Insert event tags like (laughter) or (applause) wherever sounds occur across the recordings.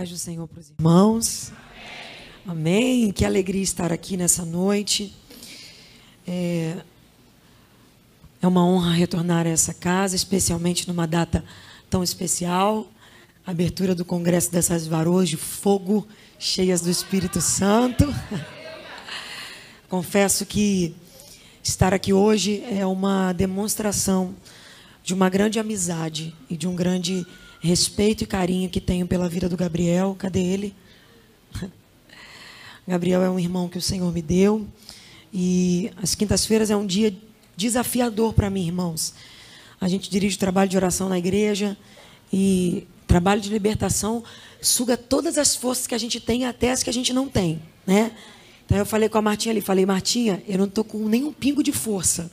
paz do Senhor para os irmãos. Amém. Amém. Que alegria estar aqui nessa noite. É, é uma honra retornar a essa casa, especialmente numa data tão especial abertura do Congresso dessas Varoas de Fogo, cheias do Espírito Santo. (laughs) Confesso que estar aqui hoje é uma demonstração de uma grande amizade e de um grande respeito e carinho que tenho pela vida do Gabriel. Cadê ele? (laughs) Gabriel é um irmão que o Senhor me deu. E as quintas-feiras é um dia desafiador para mim, irmãos. A gente dirige o trabalho de oração na igreja e trabalho de libertação suga todas as forças que a gente tem até as que a gente não tem, né? Então eu falei com a Martinha ali, falei, Martinha, eu não estou com nenhum pingo de força.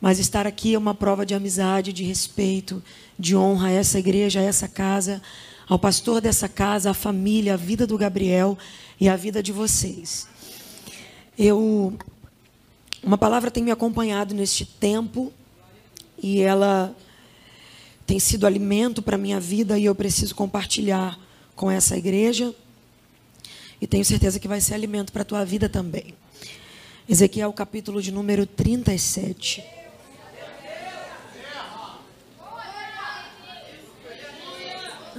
Mas estar aqui é uma prova de amizade, de respeito, de honra a essa igreja, a essa casa, ao pastor dessa casa, à família, à vida do Gabriel e à vida de vocês. Eu uma palavra tem me acompanhado neste tempo e ela tem sido alimento para minha vida e eu preciso compartilhar com essa igreja. E tenho certeza que vai ser alimento para a tua vida também. Ezequiel, capítulo de número 37.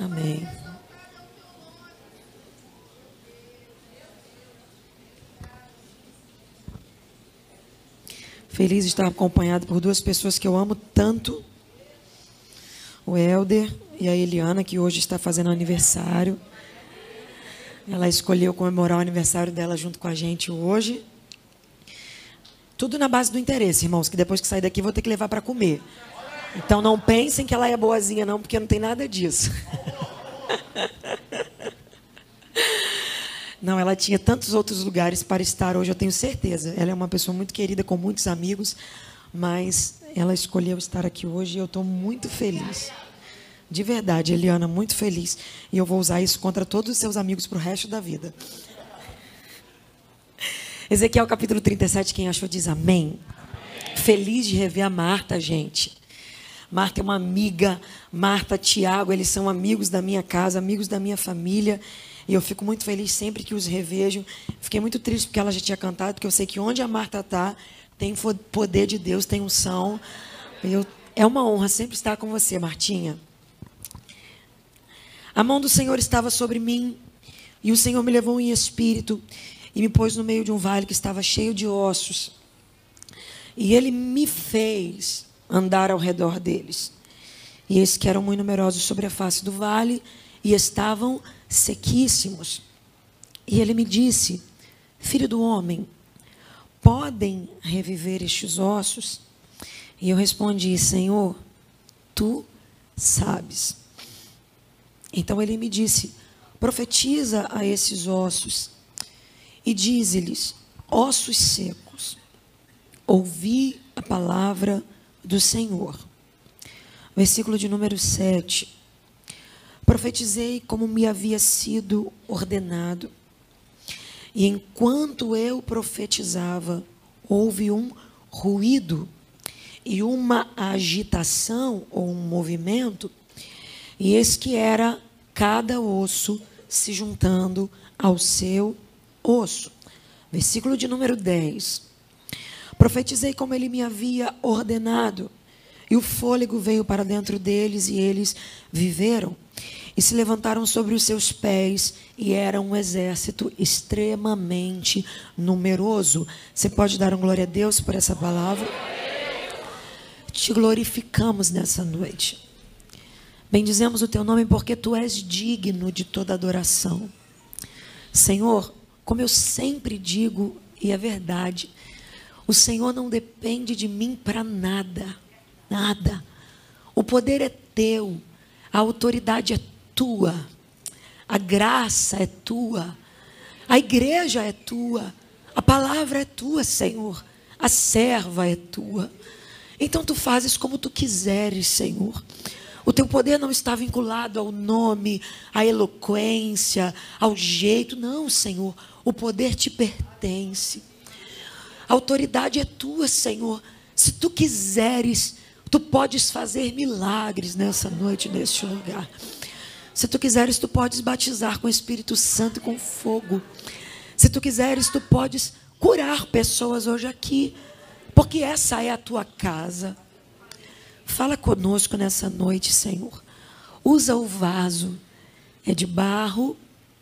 Amém. Feliz de estar acompanhado por duas pessoas que eu amo tanto. O Helder e a Eliana, que hoje está fazendo aniversário. Ela escolheu comemorar o aniversário dela junto com a gente hoje. Tudo na base do interesse, irmãos, que depois que sair daqui vou ter que levar para comer. Então não pensem que ela é boazinha, não, porque não tem nada disso. (laughs) Não, ela tinha tantos outros lugares para estar hoje, eu tenho certeza. Ela é uma pessoa muito querida, com muitos amigos, mas ela escolheu estar aqui hoje e eu estou muito feliz. De verdade, Eliana, muito feliz. E eu vou usar isso contra todos os seus amigos para o resto da vida. Ezequiel capítulo 37, quem achou diz amém. amém. Feliz de rever a Marta, gente. Marta é uma amiga, Marta, Tiago, eles são amigos da minha casa, amigos da minha família. E eu fico muito feliz sempre que os revejo. Fiquei muito triste porque ela já tinha cantado, porque eu sei que onde a Marta está, tem poder de Deus, tem unção. Eu, é uma honra sempre estar com você, Martinha. A mão do Senhor estava sobre mim, e o Senhor me levou em espírito e me pôs no meio de um vale que estava cheio de ossos. E ele me fez andar ao redor deles. E esses que eram muito numerosos sobre a face do vale e estavam sequíssimos. E ele me disse: Filho do homem, podem reviver estes ossos? E eu respondi: Senhor, tu sabes. Então ele me disse: Profetiza a esses ossos e dize-lhes: Ossos secos, ouvi a palavra do Senhor. Versículo de número 7. Profetizei como me havia sido ordenado. E enquanto eu profetizava, houve um ruído e uma agitação ou um movimento, e eis que era cada osso se juntando ao seu osso. Versículo de número 10. Profetizei como ele me havia ordenado, e o fôlego veio para dentro deles, e eles viveram e se levantaram sobre os seus pés, e era um exército extremamente numeroso. Você pode dar um glória a Deus por essa palavra? Te glorificamos nessa noite. Bendizemos o teu nome porque tu és digno de toda adoração. Senhor, como eu sempre digo, e é verdade, o Senhor não depende de mim para nada, nada. O poder é teu, a autoridade é tua, a graça é tua, a igreja é tua, a palavra é tua, Senhor, a serva é tua. Então tu fazes como tu quiseres, Senhor. O teu poder não está vinculado ao nome, à eloquência, ao jeito. Não, Senhor. O poder te pertence. A autoridade é tua, Senhor. Se tu quiseres, tu podes fazer milagres nessa noite, neste lugar. Se tu quiseres, tu podes batizar com o Espírito Santo e com fogo. Se tu quiseres, tu podes curar pessoas hoje aqui, porque essa é a tua casa. Fala conosco nessa noite, Senhor. Usa o vaso. É de barro,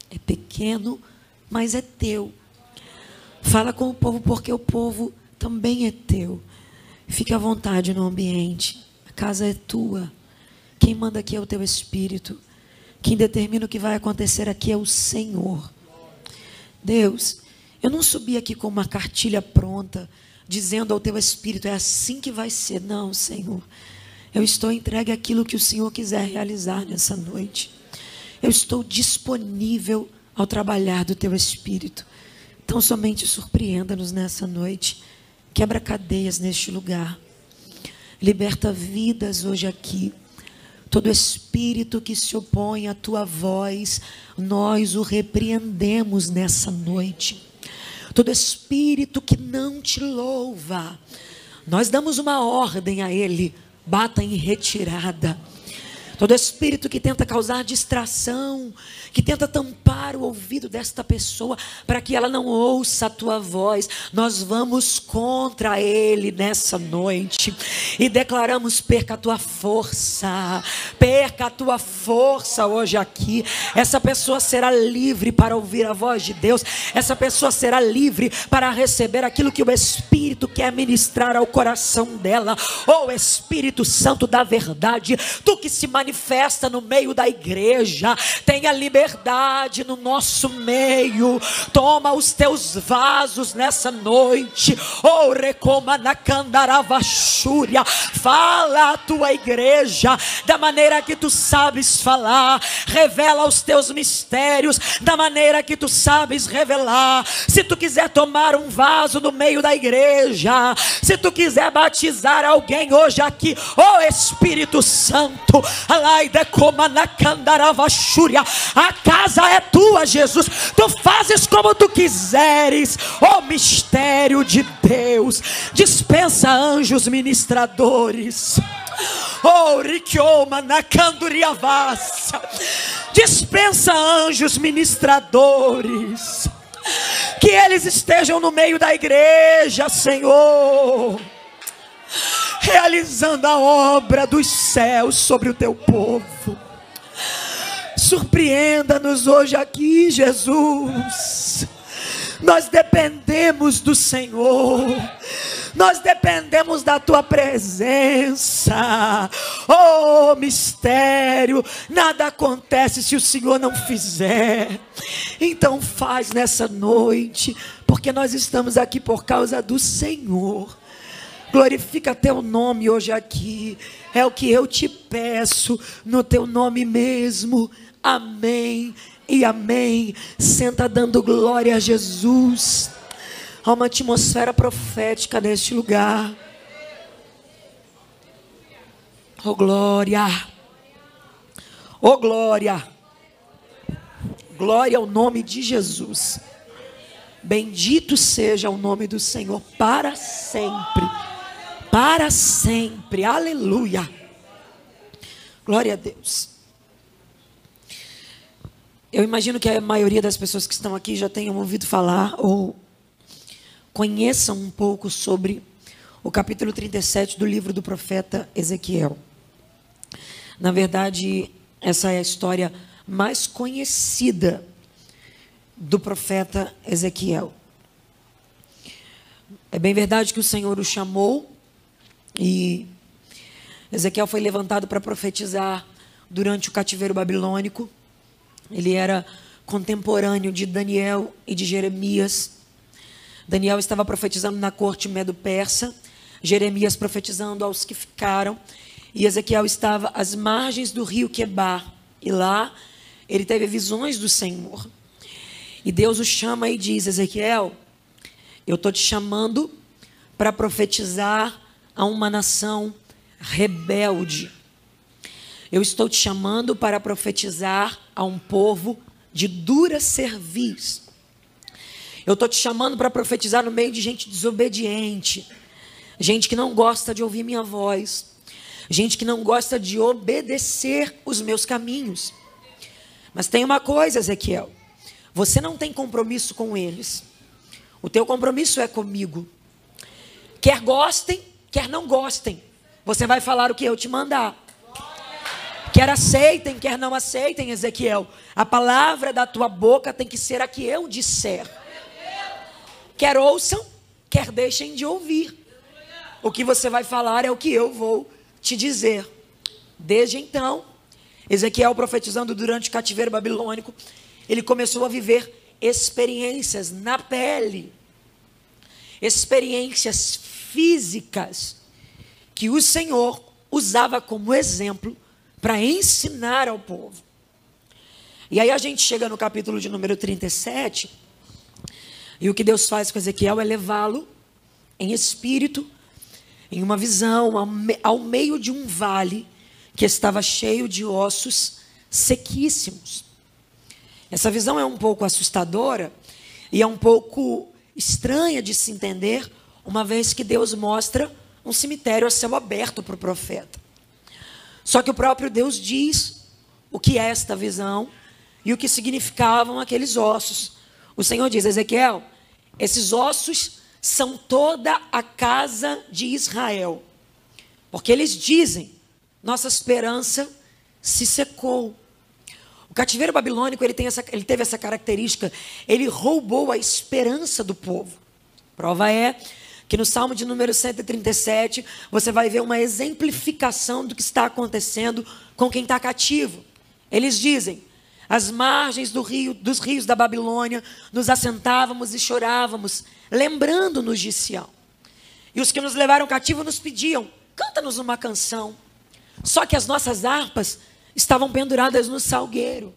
é pequeno, mas é teu. Fala com o povo, porque o povo também é teu. Fique à vontade no ambiente. A casa é tua. Quem manda aqui é o teu espírito. Quem determina o que vai acontecer aqui é o Senhor. Deus, eu não subi aqui com uma cartilha pronta, dizendo ao teu espírito, é assim que vai ser. Não, Senhor. Eu estou entregue àquilo que o Senhor quiser realizar nessa noite. Eu estou disponível ao trabalhar do teu espírito. Então, somente surpreenda-nos nessa noite. Quebra cadeias neste lugar. Liberta vidas hoje aqui. Todo espírito que se opõe à tua voz, nós o repreendemos nessa noite. Todo espírito que não te louva, nós damos uma ordem a ele bata em retirada. Todo espírito que tenta causar distração, que tenta tampar o ouvido desta pessoa para que ela não ouça a tua voz, nós vamos contra ele nessa noite e declaramos: perca a tua força, perca a tua força hoje aqui. Essa pessoa será livre para ouvir a voz de Deus, essa pessoa será livre para receber aquilo que o Espírito quer ministrar ao coração dela. Oh Espírito Santo da verdade, tu que se manifesta manifesta no meio da igreja. Tenha liberdade no nosso meio. Toma os teus vasos nessa noite. Oh, recoma na candaravachúria. Fala a tua igreja da maneira que tu sabes falar. Revela os teus mistérios da maneira que tu sabes revelar. Se tu quiser tomar um vaso no meio da igreja, se tu quiser batizar alguém hoje aqui, oh Espírito Santo, a casa é tua, Jesus. Tu fazes como tu quiseres. Oh mistério de Deus. Dispensa anjos ministradores. Oh, Riquioma na Canduriavassa. Dispensa anjos ministradores. Que eles estejam no meio da igreja, Senhor realizando a obra dos céus sobre o teu povo. Surpreenda-nos hoje aqui, Jesus. Nós dependemos do Senhor. Nós dependemos da tua presença. Oh, mistério, nada acontece se o Senhor não fizer. Então faz nessa noite, porque nós estamos aqui por causa do Senhor. Glorifica teu nome hoje aqui. É o que eu te peço no teu nome mesmo. Amém e amém. Senta dando glória a Jesus. Há uma atmosfera profética neste lugar. Oh glória. Oh glória. Glória ao nome de Jesus. Bendito seja o nome do Senhor para sempre para sempre. Aleluia. Glória a Deus. Eu imagino que a maioria das pessoas que estão aqui já tenham ouvido falar ou conheçam um pouco sobre o capítulo 37 do livro do profeta Ezequiel. Na verdade, essa é a história mais conhecida do profeta Ezequiel. É bem verdade que o Senhor o chamou e Ezequiel foi levantado para profetizar durante o cativeiro babilônico. Ele era contemporâneo de Daniel e de Jeremias. Daniel estava profetizando na corte medo-persa, Jeremias profetizando aos que ficaram, e Ezequiel estava às margens do rio Quebar. E lá ele teve visões do Senhor. E Deus o chama e diz: Ezequiel, eu estou te chamando para profetizar a uma nação rebelde. Eu estou te chamando para profetizar a um povo de dura cerviz. Eu estou te chamando para profetizar no meio de gente desobediente, gente que não gosta de ouvir minha voz, gente que não gosta de obedecer os meus caminhos. Mas tem uma coisa, Ezequiel. Você não tem compromisso com eles. O teu compromisso é comigo. Quer gostem, quer não gostem. Você vai falar o que eu te mandar. Quer aceitem, quer não aceitem, Ezequiel. A palavra da tua boca tem que ser a que eu disser. Quer ouçam, quer deixem de ouvir. O que você vai falar é o que eu vou te dizer. Desde então, Ezequiel profetizando durante o cativeiro babilônico, ele começou a viver experiências na pele, experiências físicas, que o Senhor usava como exemplo para ensinar ao povo. E aí a gente chega no capítulo de número 37, e o que Deus faz com Ezequiel é levá-lo em espírito, em uma visão, ao meio de um vale que estava cheio de ossos sequíssimos. Essa visão é um pouco assustadora e é um pouco estranha de se entender, uma vez que Deus mostra um cemitério a céu aberto para o profeta. Só que o próprio Deus diz o que é esta visão e o que significavam aqueles ossos. O Senhor diz: Ezequiel, esses ossos são toda a casa de Israel. Porque eles dizem: nossa esperança se secou. O cativeiro babilônico ele, tem essa, ele teve essa característica, ele roubou a esperança do povo. Prova é que no Salmo de número 137 você vai ver uma exemplificação do que está acontecendo com quem está cativo. Eles dizem: às margens do rio, dos rios da Babilônia, nos assentávamos e chorávamos, lembrando-nos de Sião. E os que nos levaram cativo nos pediam: canta-nos uma canção. Só que as nossas harpas estavam penduradas no salgueiro.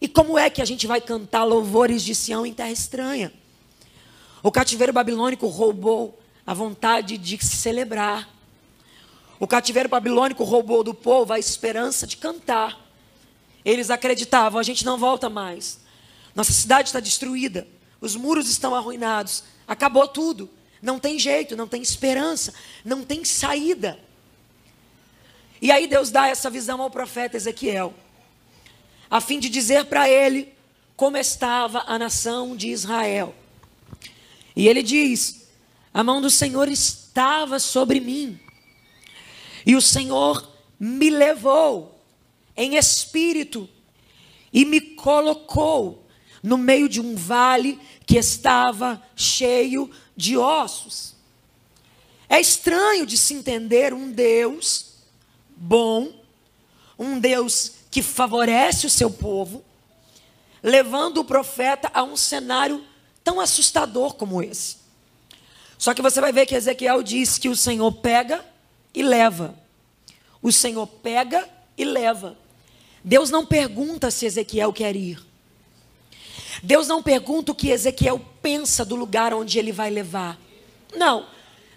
E como é que a gente vai cantar louvores de Sião em terra estranha? O cativeiro babilônico roubou a vontade de celebrar. O cativeiro babilônico roubou do povo a esperança de cantar. Eles acreditavam: a gente não volta mais. Nossa cidade está destruída. Os muros estão arruinados. Acabou tudo. Não tem jeito, não tem esperança, não tem saída. E aí Deus dá essa visão ao profeta Ezequiel, a fim de dizer para ele como estava a nação de Israel. E ele diz: A mão do Senhor estava sobre mim, e o Senhor me levou em espírito e me colocou no meio de um vale que estava cheio de ossos. É estranho de se entender um Deus bom, um Deus que favorece o seu povo, levando o profeta a um cenário tão assustador como esse. Só que você vai ver que Ezequiel diz que o Senhor pega e leva. O Senhor pega e leva. Deus não pergunta se Ezequiel quer ir. Deus não pergunta o que Ezequiel pensa do lugar onde ele vai levar. Não.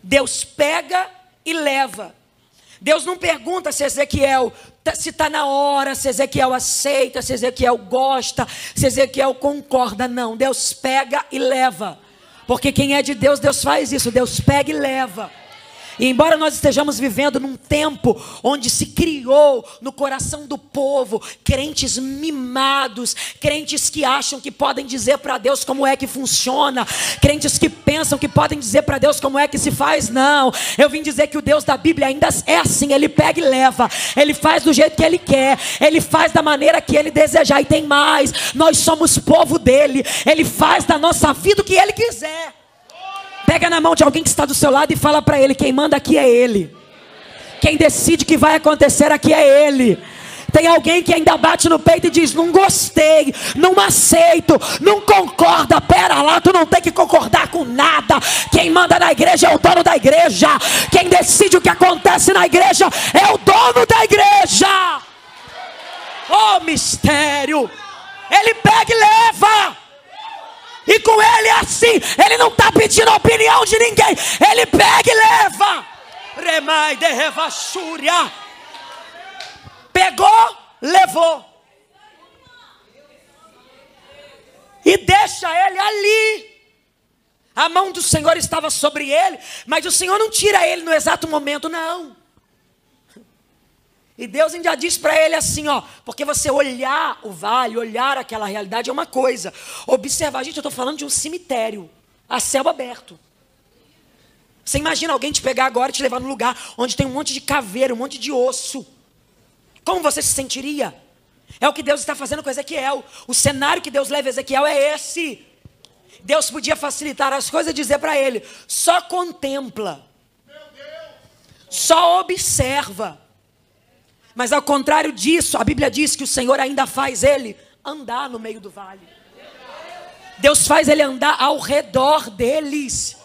Deus pega e leva. Deus não pergunta se Ezequiel se está na hora, se Ezequiel aceita, se Ezequiel gosta, se Ezequiel concorda. Não, Deus pega e leva. Porque quem é de Deus, Deus faz isso. Deus pega e leva. E embora nós estejamos vivendo num tempo onde se criou no coração do povo crentes mimados, crentes que acham que podem dizer para Deus como é que funciona, crentes que pensam que podem dizer para Deus como é que se faz, não. Eu vim dizer que o Deus da Bíblia ainda é assim, ele pega e leva, ele faz do jeito que ele quer, ele faz da maneira que ele desejar e tem mais. Nós somos povo dele, ele faz da nossa vida o que ele quiser. Pega na mão de alguém que está do seu lado e fala para ele: quem manda aqui é ele. Quem decide que vai acontecer aqui é ele. Tem alguém que ainda bate no peito e diz: Não gostei, não aceito, não concorda. Pera lá, tu não tem que concordar com nada. Quem manda na igreja é o dono da igreja. Quem decide o que acontece na igreja é o dono da igreja. Oh mistério! Ele pega e leva. E com ele é assim, ele não está pedindo a opinião de ninguém, ele pega e leva. Remai de. Pegou, levou. E deixa ele ali. A mão do Senhor estava sobre ele, mas o Senhor não tira ele no exato momento, não. E Deus ainda diz para ele assim, ó, porque você olhar o vale, olhar aquela realidade é uma coisa. Observar, gente, eu estou falando de um cemitério, a céu aberto. Você imagina alguém te pegar agora e te levar num lugar onde tem um monte de caveira, um monte de osso. Como você se sentiria? É o que Deus está fazendo com Ezequiel. O cenário que Deus leva Ezequiel é esse. Deus podia facilitar as coisas e dizer para ele: só contempla, só observa. Mas ao contrário disso, a Bíblia diz que o Senhor ainda faz ele andar no meio do vale. Deus faz ele andar ao redor deles.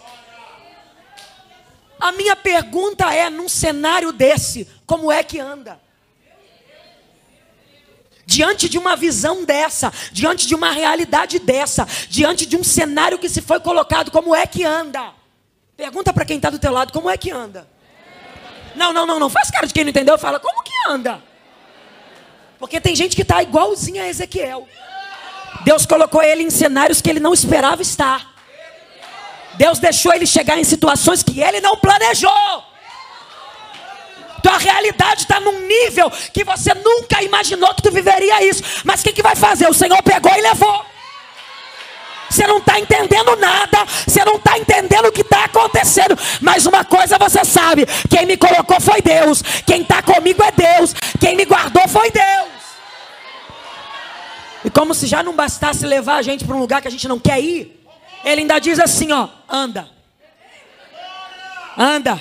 A minha pergunta é: num cenário desse, como é que anda? Diante de uma visão dessa, diante de uma realidade dessa, diante de um cenário que se foi colocado, como é que anda? Pergunta para quem está do teu lado, como é que anda? Não, não, não, não. Faz cara de quem não entendeu. Fala, como que anda? Porque tem gente que está igualzinho a Ezequiel. Deus colocou ele em cenários que ele não esperava estar. Deus deixou ele chegar em situações que ele não planejou. Tua realidade está num nível que você nunca imaginou que tu viveria isso. Mas o que, que vai fazer? O Senhor pegou e levou. Você não está entendendo nada, você não está entendendo o que está acontecendo. Mas uma coisa você sabe: quem me colocou foi Deus, quem está comigo é Deus, quem me guardou foi Deus. E como se já não bastasse levar a gente para um lugar que a gente não quer ir, ele ainda diz assim: ó, anda, anda.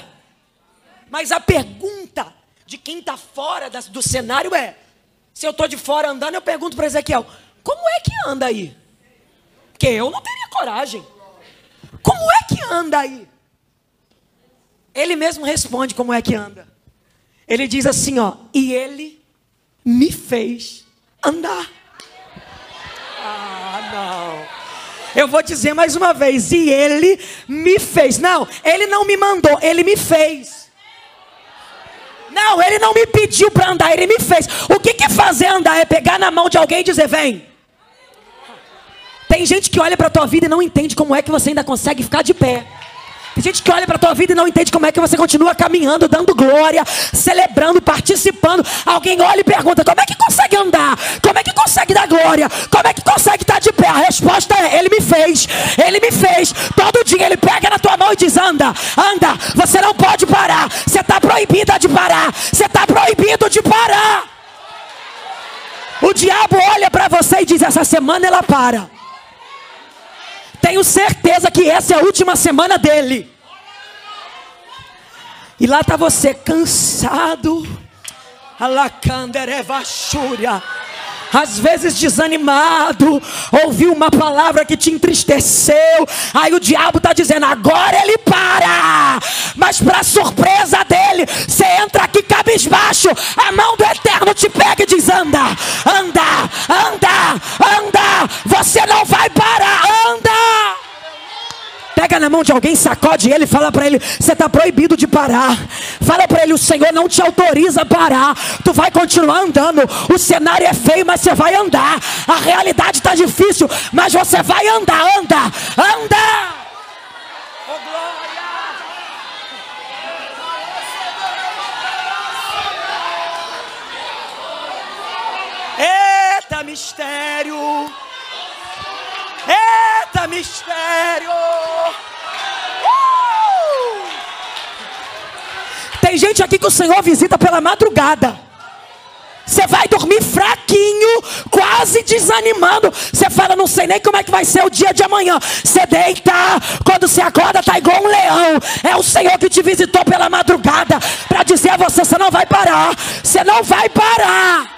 Mas a pergunta de quem está fora do cenário é: se eu estou de fora andando, eu pergunto para Ezequiel: como é que anda aí? Porque eu não teria coragem. Como é que anda aí? Ele mesmo responde como é que anda. Ele diz assim, ó, e ele me fez andar. Ah, não. Eu vou dizer mais uma vez, e ele me fez. Não, ele não me mandou, ele me fez. Não, ele não me pediu para andar, ele me fez. O que, que é fazer andar? É pegar na mão de alguém e dizer: vem. Tem gente que olha para tua vida e não entende como é que você ainda consegue ficar de pé. Tem gente que olha para tua vida e não entende como é que você continua caminhando, dando glória, celebrando, participando. Alguém olha e pergunta: como é que consegue andar? Como é que consegue dar glória? Como é que consegue estar de pé? A resposta é: Ele me fez, Ele me fez. Todo dia Ele pega na tua mão e diz: anda, anda. Você não pode parar. Você está proibida de parar. Você está proibido de parar. O diabo olha para você e diz: essa semana ela para tenho certeza que essa é a última semana dele. E lá está você cansado. Alacanderevachúria às vezes desanimado, ouviu uma palavra que te entristeceu, aí o diabo está dizendo: agora ele para, mas para surpresa dele, você entra aqui cabisbaixo, a mão do eterno te pega e diz: anda, anda, anda, anda, você não vai parar, anda. Pega na mão de alguém, sacode ele, fala para ele: você está proibido de parar. Fala para ele: o Senhor não te autoriza a parar. Tu vai continuar andando. O cenário é feio, mas você vai andar. A realidade está difícil, mas você vai andar. Anda, anda. Oh. Eita mistério. Eita mistério! Uh! Tem gente aqui que o Senhor visita pela madrugada. Você vai dormir fraquinho, quase desanimando. Você fala, não sei nem como é que vai ser o dia de amanhã. Você deita, quando você acorda, tá igual um leão. É o Senhor que te visitou pela madrugada para dizer a você: você não vai parar, você não vai parar.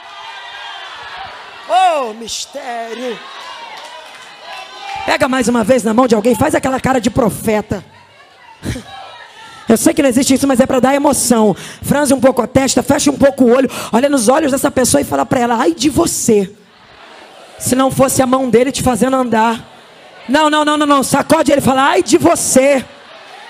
Oh, mistério. Pega mais uma vez na mão de alguém, faz aquela cara de profeta. (laughs) Eu sei que não existe isso, mas é para dar emoção. Franze um pouco a testa, fecha um pouco o olho, olha nos olhos dessa pessoa e fala para ela: ai de você. Se não fosse a mão dele te fazendo andar. Não, não, não, não, não. Sacode ele e fala: ai de você.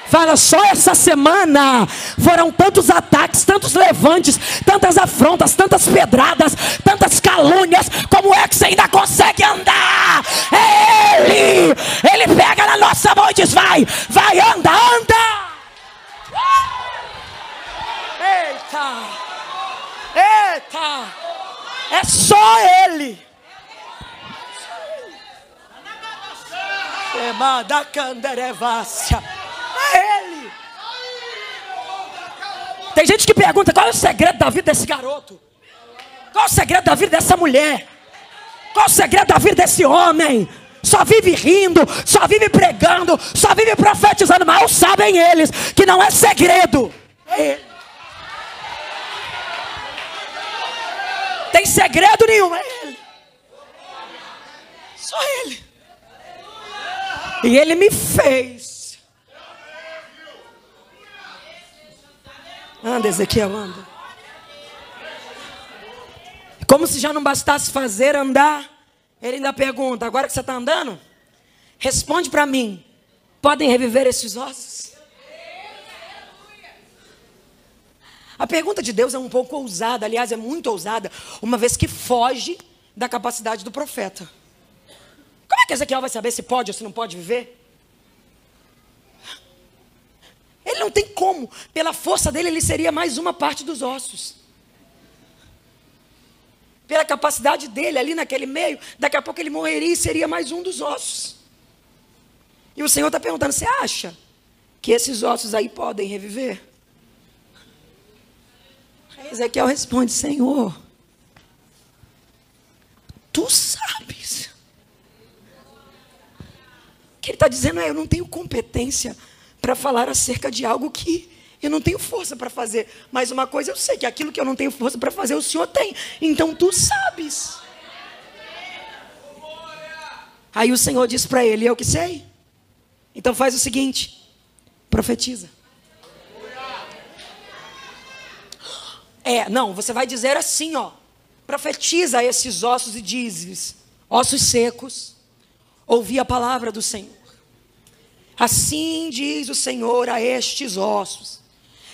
Fala, só essa semana foram tantos ataques, tantos levantes, tantas afrontas, tantas pedradas, tantas calúnias. Como é que você ainda consegue andar? É Ele! Ele pega na nossa mão e diz: Vai, vai, anda, anda. Eita! Eita! É só Ele. Emada canderevácia. É Ele. Tem gente que pergunta qual é o segredo da vida desse garoto. Qual é o segredo da vida dessa mulher? Qual é o segredo da vida desse homem? Só vive rindo, só vive pregando, só vive profetizando. Mal sabem eles que não é segredo. É Tem segredo nenhum, é ele. Só ele. E ele me fez. Anda, Ezequiel, anda. Como se já não bastasse fazer andar, ele ainda pergunta: agora que você está andando, responde para mim: podem reviver esses ossos? A pergunta de Deus é um pouco ousada, aliás, é muito ousada, uma vez que foge da capacidade do profeta. Como é que Ezequiel vai saber se pode ou se não pode viver? Ele não tem como. Pela força dele, ele seria mais uma parte dos ossos. Pela capacidade dele ali naquele meio, daqui a pouco ele morreria e seria mais um dos ossos. E o Senhor está perguntando: você acha que esses ossos aí podem reviver? Ezequiel responde: Senhor, tu sabes que ele está dizendo é: eu não tenho competência para falar acerca de algo que eu não tenho força para fazer. Mas uma coisa eu sei: que aquilo que eu não tenho força para fazer, o Senhor tem. Então tu sabes. Aí o Senhor diz para ele: Eu que sei. Então faz o seguinte: profetiza. É, não, você vai dizer assim, ó. Profetiza esses ossos e dizes: ossos secos, ouvi a palavra do Senhor. Assim diz o Senhor a estes ossos.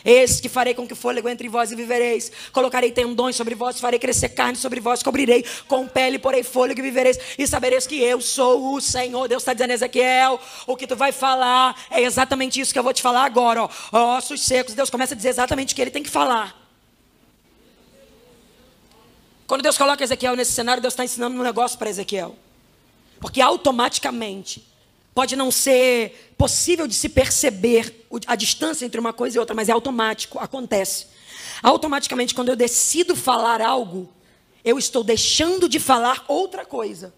Eis que farei com que fôlego entre vós e vivereis. Colocarei tendões sobre vós, farei crescer carne sobre vós, cobrirei com pele, porei fôlego e vivereis. E sabereis que eu sou o Senhor. Deus está dizendo, Ezequiel, o que tu vai falar é exatamente isso que eu vou te falar agora. Ó. Ossos secos. Deus começa a dizer exatamente o que ele tem que falar. Quando Deus coloca Ezequiel nesse cenário, Deus está ensinando um negócio para Ezequiel. Porque automaticamente Pode não ser possível de se perceber a distância entre uma coisa e outra, mas é automático, acontece. Automaticamente, quando eu decido falar algo, eu estou deixando de falar outra coisa.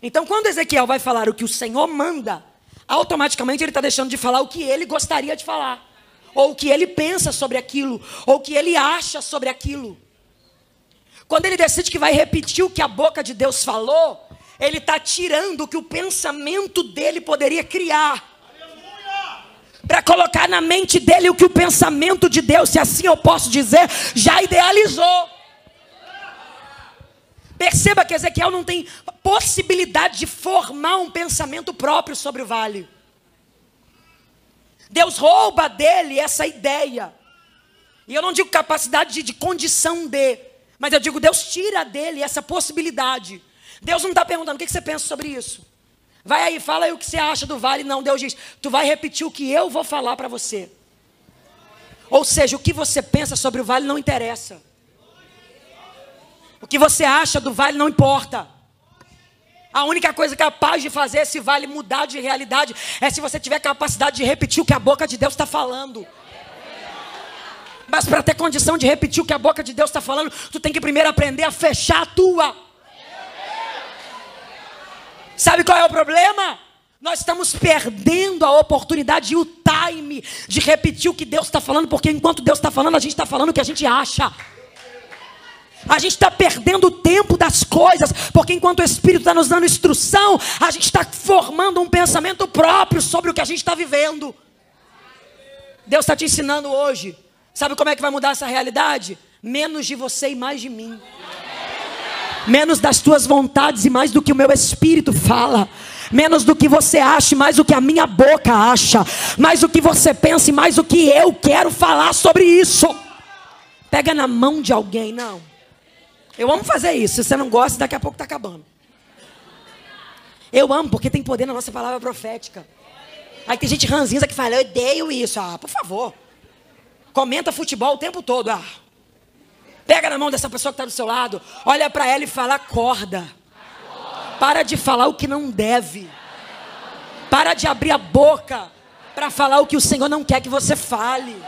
Então, quando Ezequiel vai falar o que o Senhor manda, automaticamente ele está deixando de falar o que ele gostaria de falar, ou o que ele pensa sobre aquilo, ou o que ele acha sobre aquilo. Quando ele decide que vai repetir o que a boca de Deus falou, ele está tirando o que o pensamento dele poderia criar. Para colocar na mente dele o que o pensamento de Deus, se assim eu posso dizer, já idealizou. Perceba que Ezequiel não tem possibilidade de formar um pensamento próprio sobre o vale. Deus rouba dele essa ideia. E eu não digo capacidade de, de condição de, mas eu digo Deus tira dele essa possibilidade. Deus não está perguntando o que você pensa sobre isso. Vai aí, fala aí o que você acha do vale. Não, Deus diz: tu vai repetir o que eu vou falar para você. Ou seja, o que você pensa sobre o vale não interessa. O que você acha do vale não importa. A única coisa capaz de fazer esse vale mudar de realidade é se você tiver capacidade de repetir o que a boca de Deus está falando. Mas para ter condição de repetir o que a boca de Deus está falando, tu tem que primeiro aprender a fechar a tua. Sabe qual é o problema? Nós estamos perdendo a oportunidade e o time de repetir o que Deus está falando, porque enquanto Deus está falando, a gente está falando o que a gente acha. A gente está perdendo o tempo das coisas, porque enquanto o Espírito está nos dando instrução, a gente está formando um pensamento próprio sobre o que a gente está vivendo. Deus está te ensinando hoje. Sabe como é que vai mudar essa realidade? Menos de você e mais de mim menos das tuas vontades e mais do que o meu espírito fala. Menos do que você acha, mais do que a minha boca acha, mais do que você pensa e mais do que eu quero falar sobre isso. Pega na mão de alguém, não. Eu amo fazer isso. Se você não gosta, daqui a pouco está acabando. Eu amo porque tem poder na nossa palavra profética. Aí tem gente ranzinza que fala, eu odeio isso. Ah, por favor. Comenta futebol o tempo todo. Ah, Pega na mão dessa pessoa que está do seu lado, olha para ela e fala: acorda. Para de falar o que não deve. Para de abrir a boca para falar o que o Senhor não quer que você fale.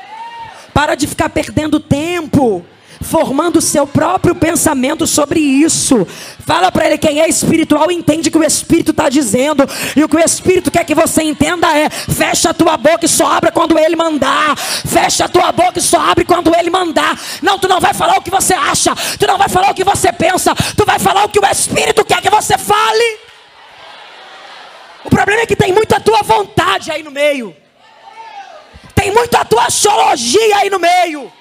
Para de ficar perdendo tempo formando o seu próprio pensamento sobre isso. Fala para ele quem é espiritual entende que o Espírito está dizendo. E o que o Espírito quer que você entenda é: fecha a tua boca e só abre quando ele mandar. Fecha a tua boca e só abre quando ele mandar. Não, tu não vai falar o que você acha. Tu não vai falar o que você pensa. Tu vai falar o que o Espírito quer que você fale. O problema é que tem muita tua vontade aí no meio. Tem muita tua astrologia aí no meio.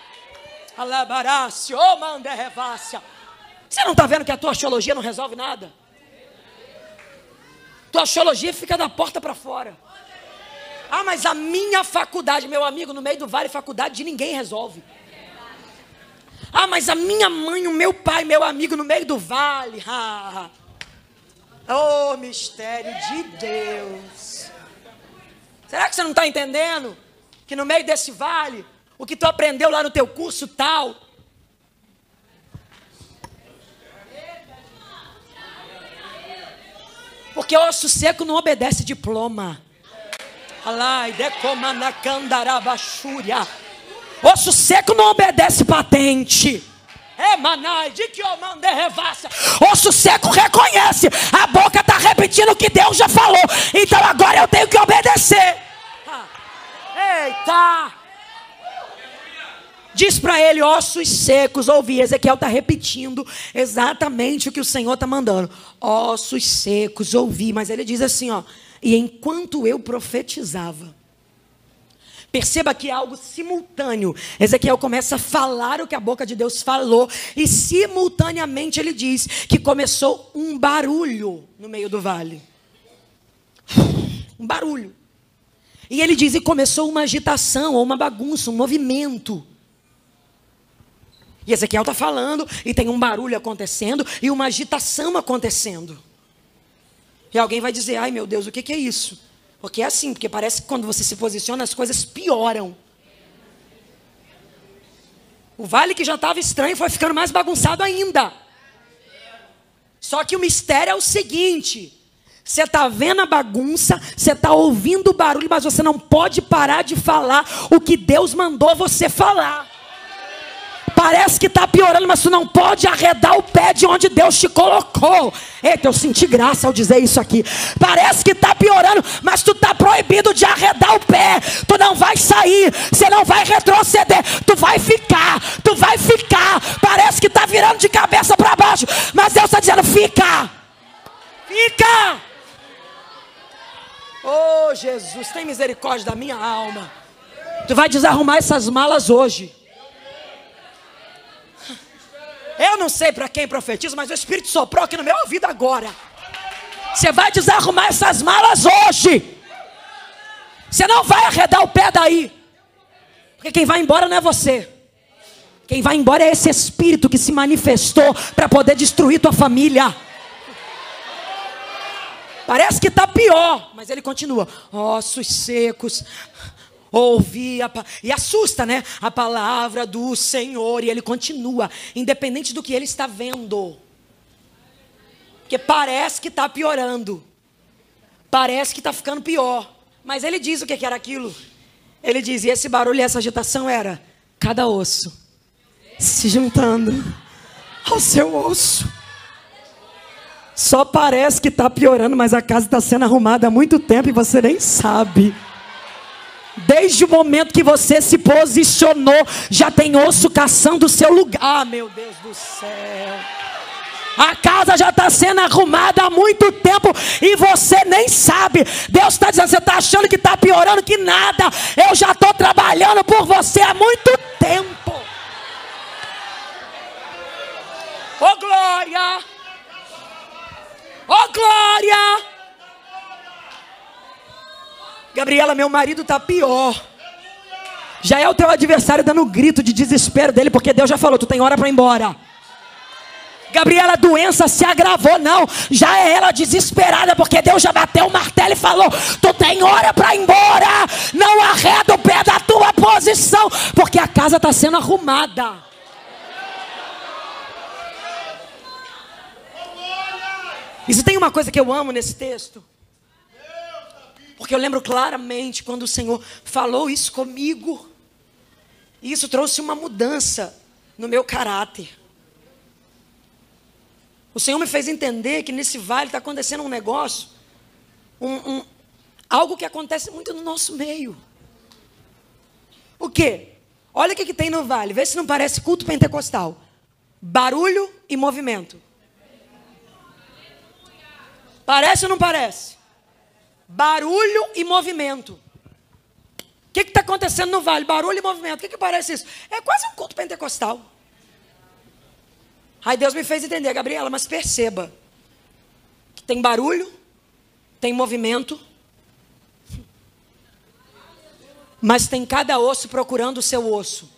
Alabarácio, oh manderrevácia. Você não está vendo que a tua astrologia não resolve nada? Tua astrologia fica da porta para fora. Ah, mas a minha faculdade, meu amigo, no meio do vale, faculdade de ninguém resolve. Ah, mas a minha mãe, o meu pai, meu amigo, no meio do vale. Oh, mistério de Deus. Será que você não está entendendo? Que no meio desse vale, o que tu aprendeu lá no teu curso tal. Porque osso seco não obedece diploma. Osso seco não obedece patente. É manai, de que eu revassa. Osso seco reconhece. A boca está repetindo o que Deus já falou. Então agora eu tenho que obedecer. Eita! Diz para ele, ossos secos, ouvi. Ezequiel está repetindo exatamente o que o Senhor está mandando. Ossos secos, ouvi. Mas ele diz assim, ó. E enquanto eu profetizava, Perceba que é algo simultâneo. Ezequiel começa a falar o que a boca de Deus falou, e simultaneamente ele diz que começou um barulho no meio do vale. Um barulho. E ele diz: e começou uma agitação, ou uma bagunça, um movimento. E Ezequiel está falando, e tem um barulho acontecendo, e uma agitação acontecendo. E alguém vai dizer: ai meu Deus, o que, que é isso? Porque é assim, porque parece que quando você se posiciona, as coisas pioram. O vale que já estava estranho foi ficando mais bagunçado ainda. Só que o mistério é o seguinte: você está vendo a bagunça, você está ouvindo o barulho, mas você não pode parar de falar o que Deus mandou você falar. Parece que está piorando, mas tu não pode arredar o pé de onde Deus te colocou. Eita, eu senti graça ao dizer isso aqui. Parece que está piorando, mas tu está proibido de arredar o pé. Tu não vai sair, você não vai retroceder. Tu vai ficar, tu vai ficar. Parece que está virando de cabeça para baixo, mas Deus está dizendo: fica, fica. Oh Jesus, tem misericórdia da minha alma. Tu vai desarrumar essas malas hoje. Eu não sei para quem profetiza, mas o Espírito soprou aqui no meu ouvido agora. Você vai desarrumar essas malas hoje. Você não vai arredar o pé daí. Porque quem vai embora não é você. Quem vai embora é esse espírito que se manifestou para poder destruir tua família. Parece que está pior, mas ele continua. Ossos secos, Ouvi a, e assusta, né? A palavra do Senhor e ele continua, independente do que ele está vendo. Porque parece que está piorando. Parece que está ficando pior. Mas ele diz o que era aquilo. Ele diz, e esse barulho e essa agitação era cada osso se juntando ao seu osso. Só parece que está piorando, mas a casa está sendo arrumada há muito tempo e você nem sabe. Desde o momento que você se posicionou, já tem osso caçando o seu lugar. Ah, meu Deus do céu. A casa já está sendo arrumada há muito tempo e você nem sabe. Deus está dizendo: você está achando que está piorando? Que nada. Eu já estou trabalhando por você há muito tempo. Oh glória! Oh glória! Gabriela, meu marido está pior. Já é o teu adversário dando um grito de desespero dele, porque Deus já falou: tu tem hora para ir embora. Gabriela, a doença se agravou, não. Já é ela desesperada, porque Deus já bateu o martelo e falou: Tu tem hora para ir embora. Não arreda o pé da tua posição, porque a casa está sendo arrumada. E se tem uma coisa que eu amo nesse texto? Porque eu lembro claramente quando o Senhor falou isso comigo, e isso trouxe uma mudança no meu caráter. O Senhor me fez entender que nesse vale está acontecendo um negócio, um, um, algo que acontece muito no nosso meio. O quê? Olha o que, que tem no vale, vê se não parece culto pentecostal: barulho e movimento. Parece ou não parece? Barulho e movimento. O que está acontecendo no vale? Barulho e movimento. O que, que parece isso? É quase um culto pentecostal. Aí Deus me fez entender, Gabriela, mas perceba que tem barulho, tem movimento, mas tem cada osso procurando o seu osso.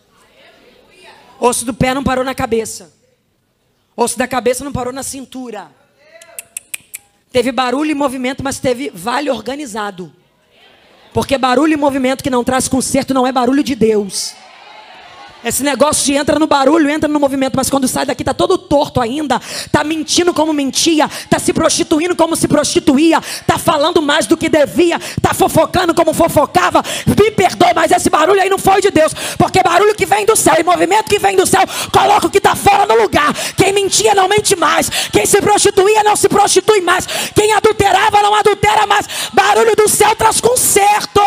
Osso do pé não parou na cabeça. Osso da cabeça não parou na cintura. Teve barulho e movimento, mas teve vale organizado. Porque barulho e movimento que não traz conserto não é barulho de Deus. Esse negócio de entra no barulho, entra no movimento, mas quando sai daqui tá todo torto ainda, tá mentindo como mentia, tá se prostituindo como se prostituía, tá falando mais do que devia, tá fofocando como fofocava. Me perdoe, mas esse barulho aí não foi de Deus, porque barulho que vem do céu e movimento que vem do céu, coloca o que tá fora no lugar. Quem mentia não mente mais, quem se prostituía não se prostitui mais, quem adulterava não adultera mais. Barulho do céu traz conserto.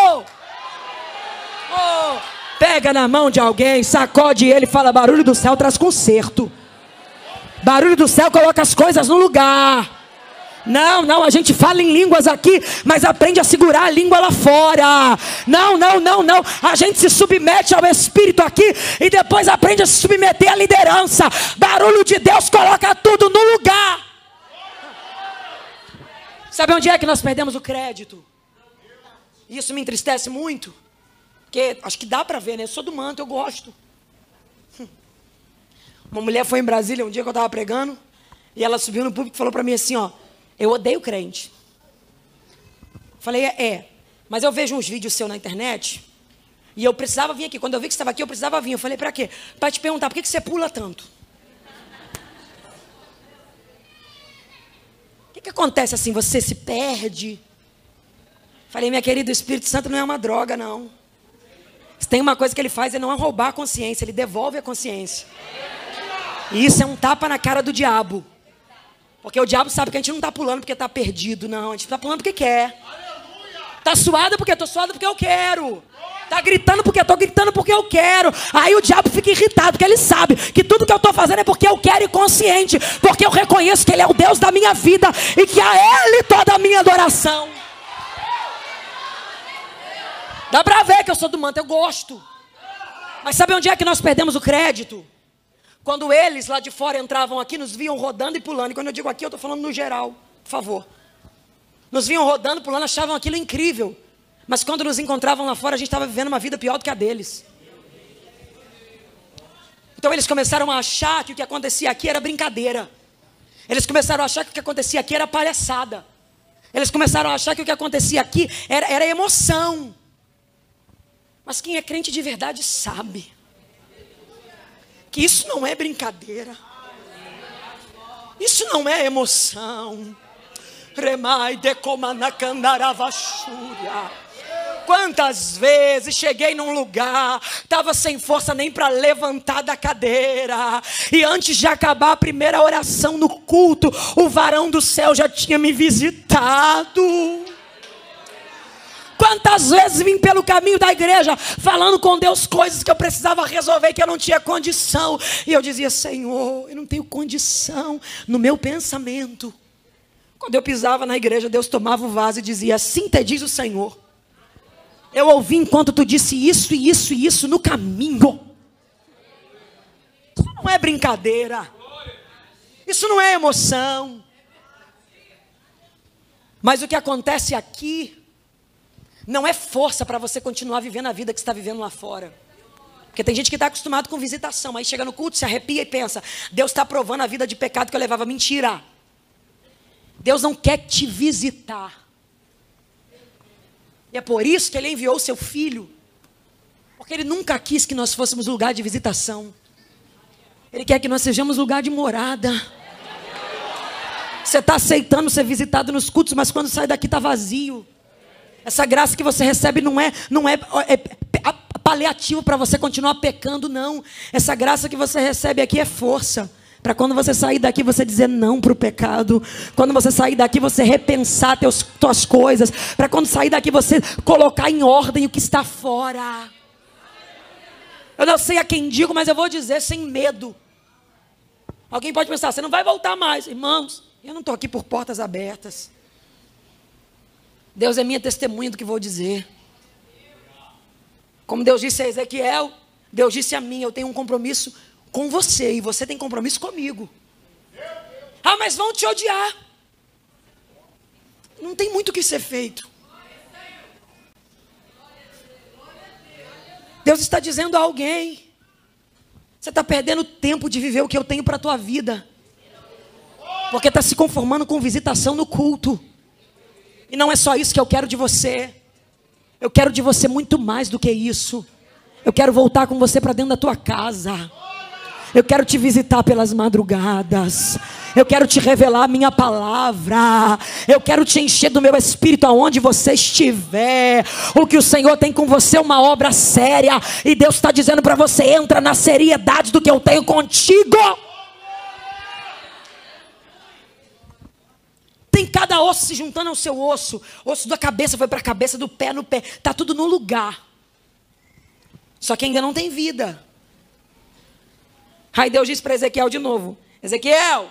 Oh. Pega na mão de alguém, sacode ele, fala: barulho do céu traz conserto. Barulho do céu coloca as coisas no lugar. Não, não, a gente fala em línguas aqui, mas aprende a segurar a língua lá fora. Não, não, não, não. A gente se submete ao Espírito aqui e depois aprende a se submeter à liderança. Barulho de Deus coloca tudo no lugar. Sabe onde é que nós perdemos o crédito? Isso me entristece muito. Porque acho que dá para ver, né? Eu sou do manto, eu gosto. Uma mulher foi em Brasília um dia que eu estava pregando, e ela subiu no público e falou para mim assim, ó, eu odeio crente. Falei, é, é, mas eu vejo uns vídeos seus na internet, e eu precisava vir aqui. Quando eu vi que você estava aqui, eu precisava vir. Eu falei, para quê? Para te perguntar, por que, que você pula tanto? O que, que acontece assim? Você se perde? Falei, minha querida, o Espírito Santo não é uma droga, não. Tem uma coisa que ele faz, é não roubar a consciência, ele devolve a consciência. E isso é um tapa na cara do diabo. Porque o diabo sabe que a gente não está pulando porque está perdido, não. A gente está pulando porque quer. Está suado porque estou suado porque eu quero. Está gritando porque estou gritando porque eu quero. Aí o diabo fica irritado, porque ele sabe que tudo que eu estou fazendo é porque eu quero e consciente. Porque eu reconheço que Ele é o Deus da minha vida e que a Ele toda a minha adoração. Dá para ver que eu sou do manto, eu gosto. Mas sabe onde é que nós perdemos o crédito? Quando eles lá de fora entravam aqui, nos viam rodando e pulando. E quando eu digo aqui, eu estou falando no geral, por favor. Nos viam rodando, pulando, achavam aquilo incrível. Mas quando nos encontravam lá fora, a gente estava vivendo uma vida pior do que a deles. Então eles começaram a achar que o que acontecia aqui era brincadeira. Eles começaram a achar que o que acontecia aqui era palhaçada. Eles começaram a achar que o que acontecia aqui era, era emoção. Mas quem é crente de verdade sabe que isso não é brincadeira. Isso não é emoção. Remai decomanacandaravashuria. Quantas vezes cheguei num lugar, estava sem força nem para levantar da cadeira, e antes de acabar a primeira oração no culto, o varão do céu já tinha me visitado. Quantas vezes vim pelo caminho da igreja falando com Deus coisas que eu precisava resolver que eu não tinha condição. E eu dizia: Senhor, eu não tenho condição no meu pensamento. Quando eu pisava na igreja, Deus tomava o vaso e dizia: Assim te diz o Senhor. Eu ouvi enquanto tu disse isso e isso e isso no caminho. Isso não é brincadeira. Isso não é emoção. Mas o que acontece aqui não é força para você continuar vivendo a vida que está vivendo lá fora. Porque tem gente que está acostumado com visitação, aí chega no culto, se arrepia e pensa: Deus está provando a vida de pecado que eu levava. Mentira. Deus não quer te visitar. E é por isso que Ele enviou o seu filho. Porque Ele nunca quis que nós fôssemos lugar de visitação. Ele quer que nós sejamos lugar de morada. Você está aceitando ser visitado nos cultos, mas quando sai daqui está vazio. Essa graça que você recebe não é, não é, é paliativo para você continuar pecando, não. Essa graça que você recebe aqui é força. Para quando você sair daqui, você dizer não para o pecado. Quando você sair daqui, você repensar teus, tuas coisas. Para quando sair daqui, você colocar em ordem o que está fora. Eu não sei a quem digo, mas eu vou dizer sem medo. Alguém pode pensar, você não vai voltar mais. Irmãos, eu não estou aqui por portas abertas. Deus é minha testemunha do que vou dizer. Como Deus disse a Ezequiel, Deus disse a mim: eu tenho um compromisso com você e você tem compromisso comigo. Ah, mas vão te odiar. Não tem muito o que ser feito. Deus está dizendo a alguém: você está perdendo tempo de viver o que eu tenho para a tua vida, porque está se conformando com visitação no culto, e não é só isso que eu quero de você, eu quero de você muito mais do que isso. Eu quero voltar com você para dentro da tua casa. Eu quero te visitar pelas madrugadas. Eu quero te revelar a minha palavra. Eu quero te encher do meu espírito aonde você estiver. O que o Senhor tem com você é uma obra séria. E Deus está dizendo para você: entra na seriedade do que eu tenho contigo. Tem cada osso se juntando ao seu osso. Osso da cabeça foi para a cabeça, do pé no pé. Está tudo no lugar. Só que ainda não tem vida. Aí Deus disse para Ezequiel de novo: Ezequiel.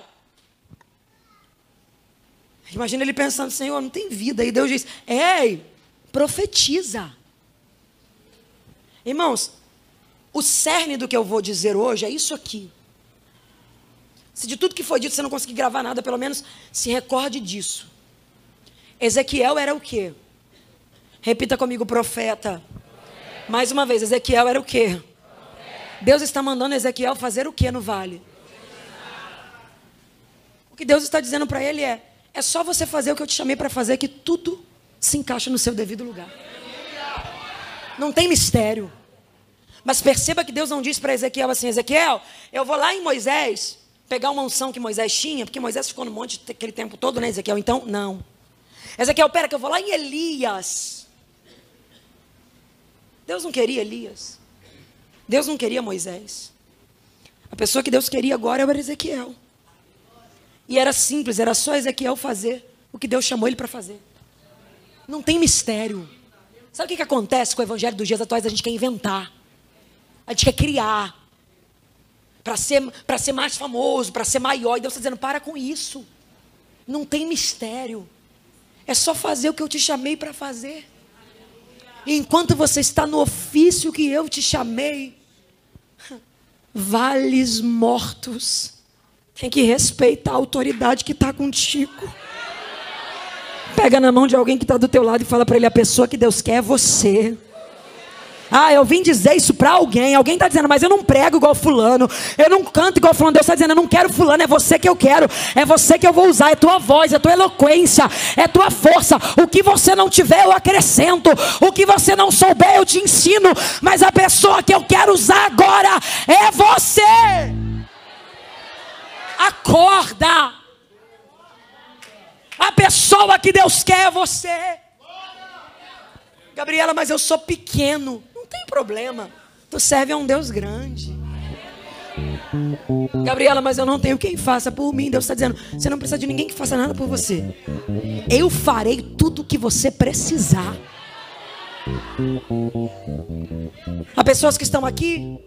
Imagina ele pensando: Senhor, não tem vida. E Deus diz: Ei, profetiza. Irmãos, o cerne do que eu vou dizer hoje é isso aqui. Se de tudo que foi dito você não conseguir gravar nada, pelo menos se recorde disso. Ezequiel era o quê? Repita comigo, profeta. Mais uma vez, Ezequiel era o quê? Deus está mandando Ezequiel fazer o que no vale? O que Deus está dizendo para ele é: é só você fazer o que eu te chamei para fazer, que tudo se encaixa no seu devido lugar. Não tem mistério. Mas perceba que Deus não disse para Ezequiel assim: Ezequiel, eu vou lá em Moisés pegar uma unção que Moisés tinha, porque Moisés ficou no monte aquele tempo todo, né, Ezequiel? Então, não. Ezequiel, pera, que eu vou lá em Elias. Deus não queria Elias. Deus não queria Moisés. A pessoa que Deus queria agora era Ezequiel. E era simples, era só Ezequiel fazer o que Deus chamou ele para fazer. Não tem mistério. Sabe o que, que acontece com o evangelho dos dias atuais? A gente quer inventar. A gente quer criar. Para ser, ser mais famoso, para ser maior. E Deus está dizendo: para com isso. Não tem mistério. É só fazer o que eu te chamei para fazer. E enquanto você está no ofício que eu te chamei, vales mortos. Tem que respeitar a autoridade que está contigo. Pega na mão de alguém que está do teu lado e fala para ele: a pessoa que Deus quer é você. Ah, eu vim dizer isso para alguém. Alguém está dizendo, mas eu não prego igual fulano. Eu não canto igual fulano. Deus está dizendo, eu não quero fulano. É você que eu quero. É você que eu vou usar. É tua voz, é tua eloquência, é tua força. O que você não tiver, eu acrescento. O que você não souber, eu te ensino. Mas a pessoa que eu quero usar agora é você. Acorda. A pessoa que Deus quer é você. Gabriela, mas eu sou pequeno tem problema. Tu serve a um Deus grande. Gabriela, mas eu não tenho quem faça por mim. Deus está dizendo: você não precisa de ninguém que faça nada por você. Eu farei tudo o que você precisar. Há pessoas que estão aqui,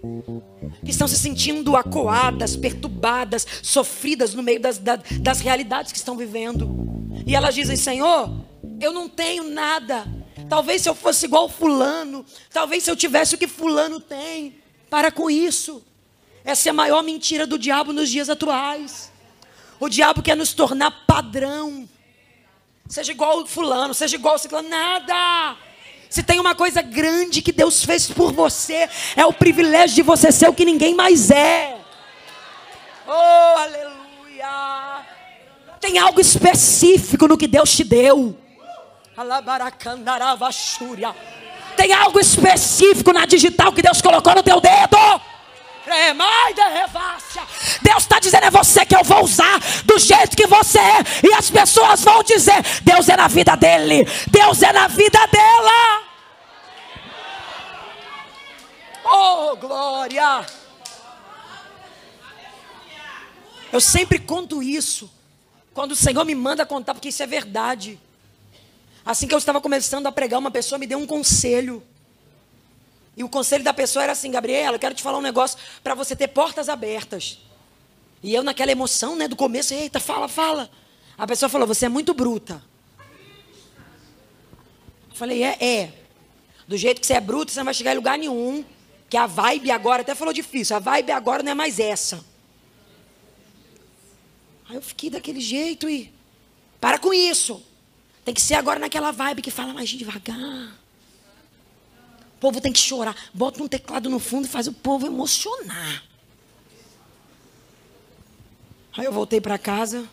que estão se sentindo acuadas, perturbadas, sofridas no meio das, das, das realidades que estão vivendo. E elas dizem: Senhor, eu não tenho nada, Talvez se eu fosse igual fulano, talvez se eu tivesse o que fulano tem. Para com isso. Essa é a maior mentira do diabo nos dias atuais. O diabo quer nos tornar padrão. Seja igual fulano, seja igual ciclano, nada. Se tem uma coisa grande que Deus fez por você, é o privilégio de você ser o que ninguém mais é. Oh, aleluia. Tem algo específico no que Deus te deu. Tem algo específico na digital que Deus colocou no teu dedo. Deus está dizendo: é você que eu vou usar do jeito que você é. E as pessoas vão dizer: Deus é na vida dele, Deus é na vida dela. Oh, glória! Eu sempre conto isso. Quando o Senhor me manda contar, porque isso é verdade. Assim que eu estava começando a pregar, uma pessoa me deu um conselho. E o conselho da pessoa era assim: Gabriela, eu quero te falar um negócio para você ter portas abertas. E eu, naquela emoção, né, do começo, eita, fala, fala. A pessoa falou: Você é muito bruta. Eu falei: É, é. Do jeito que você é bruta, você não vai chegar em lugar nenhum. Que a vibe agora, até falou difícil, a vibe agora não é mais essa. Aí eu fiquei daquele jeito e. Para com isso. Tem que ser agora naquela vibe que fala mais devagar. O povo tem que chorar. Bota um teclado no fundo e faz o povo emocionar. Aí eu voltei para casa.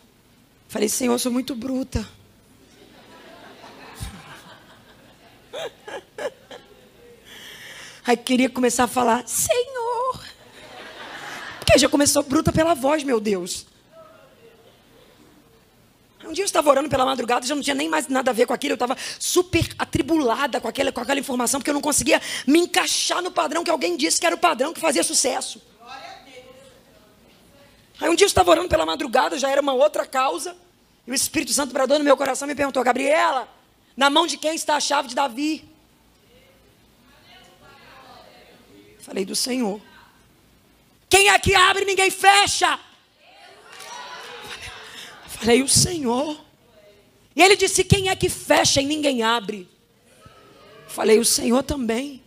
Falei, Senhor, eu sou muito bruta. Aí queria começar a falar, Senhor. Porque já começou bruta pela voz, meu Deus. Um dia eu estava orando pela madrugada, já não tinha nem mais nada a ver com aquilo, eu estava super atribulada com aquela, com aquela informação, porque eu não conseguia me encaixar no padrão que alguém disse que era o padrão que fazia sucesso. Aí um dia eu estava orando pela madrugada, já era uma outra causa, e o Espírito Santo bradou no meu coração me perguntou: Gabriela, na mão de quem está a chave de Davi? Falei do Senhor. Quem é que abre ninguém fecha? Falei, o Senhor. E ele disse: Quem é que fecha e ninguém abre? Falei, o Senhor também.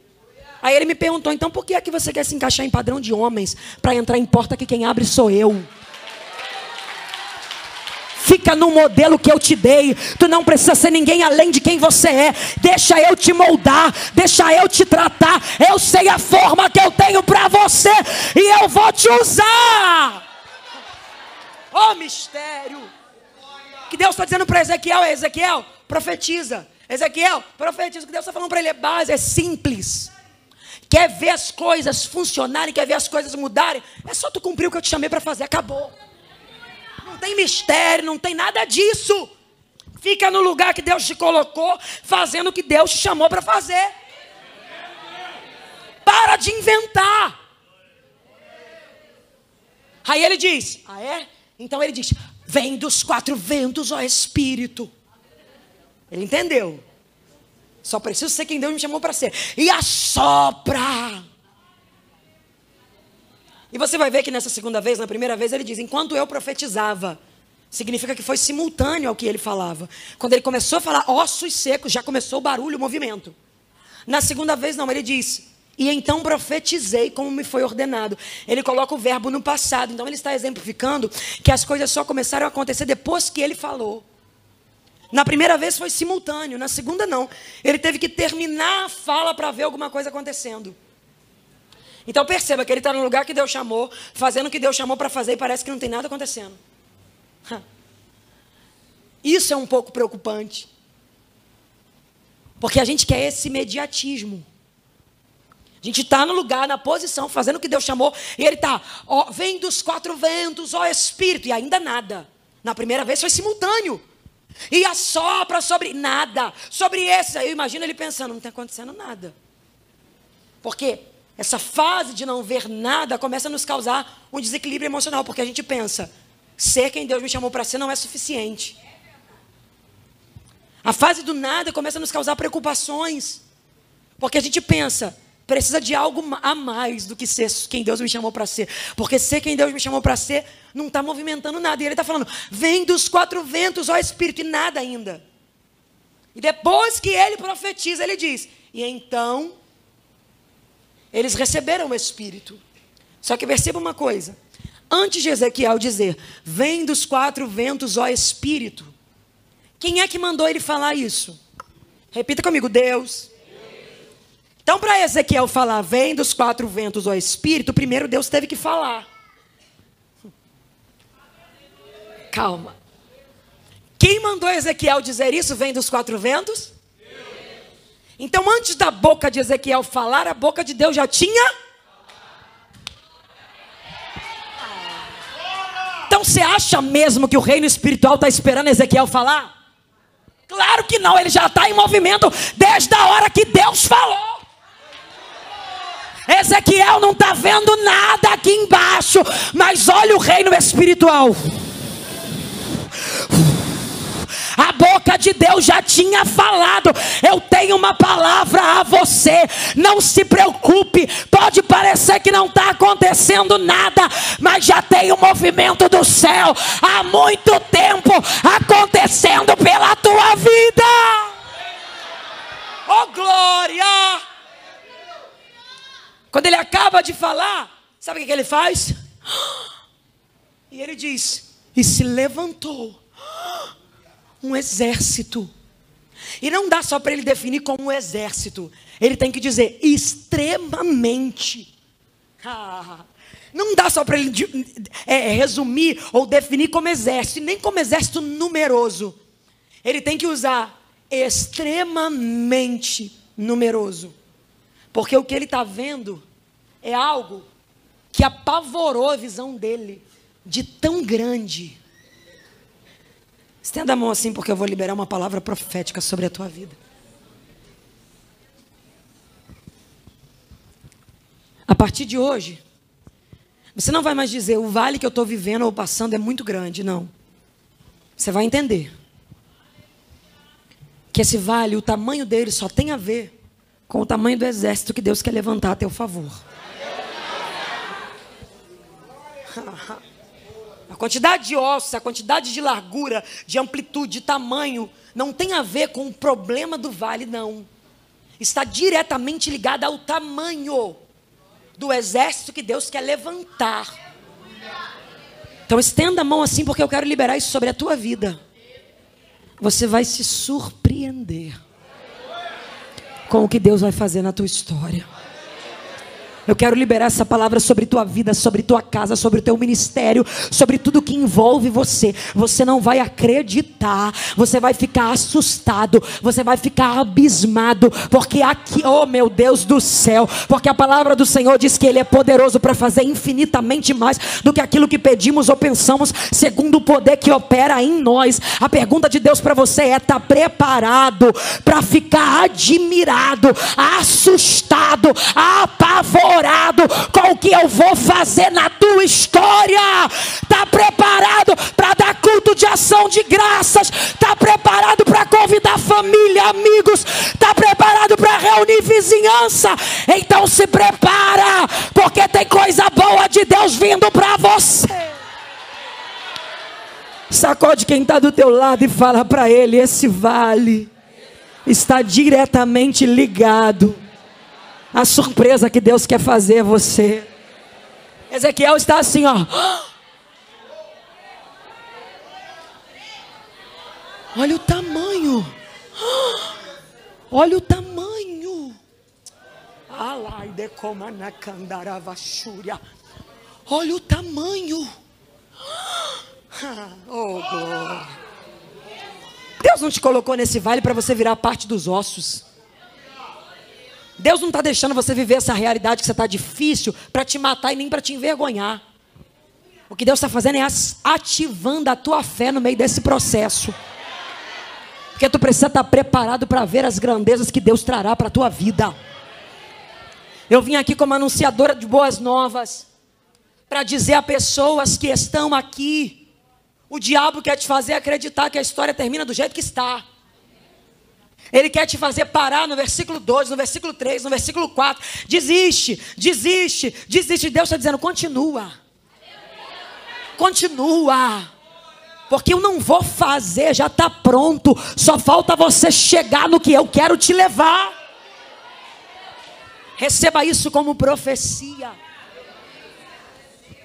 Aí ele me perguntou: Então por que é que você quer se encaixar em padrão de homens para entrar em porta que quem abre sou eu? Fica no modelo que eu te dei. Tu não precisa ser ninguém além de quem você é. Deixa eu te moldar, deixa eu te tratar. Eu sei a forma que eu tenho para você e eu vou te usar. Oh mistério! Que Deus está dizendo para Ezequiel é: Ezequiel, profetiza. Ezequiel, profetiza. O que Deus está falando para ele é base, é simples. Quer ver as coisas funcionarem, quer ver as coisas mudarem? É só tu cumprir o que eu te chamei para fazer, acabou. Não tem mistério, não tem nada disso. Fica no lugar que Deus te colocou, fazendo o que Deus te chamou para fazer. Para de inventar. Aí ele diz: Ah, é? Então ele diz: Vem dos quatro ventos, ó Espírito. Ele entendeu. Só preciso ser quem Deus me chamou para ser. E assopra. E você vai ver que nessa segunda vez, na primeira vez, ele diz: enquanto eu profetizava, significa que foi simultâneo ao que ele falava. Quando ele começou a falar ossos secos, já começou o barulho, o movimento. Na segunda vez, não, ele diz: e então profetizei como me foi ordenado. Ele coloca o verbo no passado. Então ele está exemplificando que as coisas só começaram a acontecer depois que ele falou. Na primeira vez foi simultâneo, na segunda não. Ele teve que terminar a fala para ver alguma coisa acontecendo. Então perceba que ele está no lugar que Deus chamou, fazendo o que Deus chamou para fazer e parece que não tem nada acontecendo. Isso é um pouco preocupante. Porque a gente quer esse imediatismo. A gente está no lugar, na posição, fazendo o que Deus chamou, e ele está, ó, vem dos quatro ventos, ó Espírito, e ainda nada. Na primeira vez foi simultâneo. E assopra sobre nada, sobre esse. Eu imagino ele pensando, não está acontecendo nada. Porque essa fase de não ver nada começa a nos causar um desequilíbrio emocional, porque a gente pensa, ser quem Deus me chamou para ser não é suficiente. A fase do nada começa a nos causar preocupações, porque a gente pensa, precisa de algo a mais do que ser quem Deus me chamou para ser. Porque ser quem Deus me chamou para ser não está movimentando nada. E ele está falando: vem dos quatro ventos, ó Espírito, e nada ainda. E depois que ele profetiza, ele diz: e então eles receberam o Espírito. Só que perceba uma coisa: antes de Ezequiel dizer, vem dos quatro ventos, ó Espírito, quem é que mandou ele falar isso? Repita comigo: Deus. Então, para Ezequiel falar, vem dos quatro ventos, ó Espírito, primeiro Deus teve que falar. Calma. Quem mandou Ezequiel dizer isso, vem dos quatro ventos? Então, antes da boca de Ezequiel falar, a boca de Deus já tinha. Você acha mesmo que o reino espiritual está esperando Ezequiel falar? Claro que não, ele já está em movimento desde a hora que Deus falou. Ezequiel não está vendo nada aqui embaixo, mas olha o reino espiritual. A boca de Deus já tinha falado. Eu tenho uma palavra a você. Não se preocupe. Pode parecer que não está acontecendo nada, mas já tem o um movimento do céu há muito tempo acontecendo pela tua vida. Oh glória! Quando ele acaba de falar, sabe o que ele faz? E ele diz: E se levantou um exército. E não dá só para ele definir como um exército. Ele tem que dizer extremamente. Ah, não dá só para ele é, resumir ou definir como exército, nem como exército numeroso. Ele tem que usar extremamente numeroso. Porque o que ele está vendo é algo que apavorou a visão dele de tão grande. Estenda a mão assim, porque eu vou liberar uma palavra profética sobre a tua vida. A partir de hoje, você não vai mais dizer o vale que eu estou vivendo ou passando é muito grande, não. Você vai entender que esse vale, o tamanho dele só tem a ver com o tamanho do exército que Deus quer levantar a teu favor. (laughs) A quantidade de ossos, a quantidade de largura, de amplitude, de tamanho, não tem a ver com o problema do vale, não. Está diretamente ligada ao tamanho do exército que Deus quer levantar. Então estenda a mão assim, porque eu quero liberar isso sobre a tua vida. Você vai se surpreender com o que Deus vai fazer na tua história. Eu quero liberar essa palavra sobre tua vida, sobre tua casa, sobre o teu ministério, sobre tudo que envolve você. Você não vai acreditar, você vai ficar assustado, você vai ficar abismado, porque aqui, oh meu Deus do céu, porque a palavra do Senhor diz que Ele é poderoso para fazer infinitamente mais do que aquilo que pedimos ou pensamos, segundo o poder que opera em nós. A pergunta de Deus para você é: está preparado para ficar admirado, assustado, apavorado? Preparado com o que eu vou fazer na tua história? Está preparado para dar culto de ação de graças? Está preparado para convidar família, amigos? Está preparado para reunir vizinhança? Então se prepara, porque tem coisa boa de Deus vindo para você. Sacode quem está do teu lado e fala para ele: esse vale está diretamente ligado a surpresa que Deus quer fazer a você. Ezequiel está assim, ó. Olha o tamanho. Olha o tamanho. Olha o tamanho. Oh, glória. Deus não te colocou nesse vale para você virar parte dos ossos. Deus não está deixando você viver essa realidade que você está difícil para te matar e nem para te envergonhar. O que Deus está fazendo é ativando a tua fé no meio desse processo. Porque tu precisa estar tá preparado para ver as grandezas que Deus trará para a tua vida. Eu vim aqui como anunciadora de boas novas para dizer a pessoas que estão aqui: o diabo quer te fazer acreditar que a história termina do jeito que está. Ele quer te fazer parar no versículo 2, no versículo 3, no versículo 4. Desiste, desiste, desiste. Deus está dizendo: continua. Continua. Porque eu não vou fazer, já está pronto. Só falta você chegar no que eu quero te levar. Receba isso como profecia.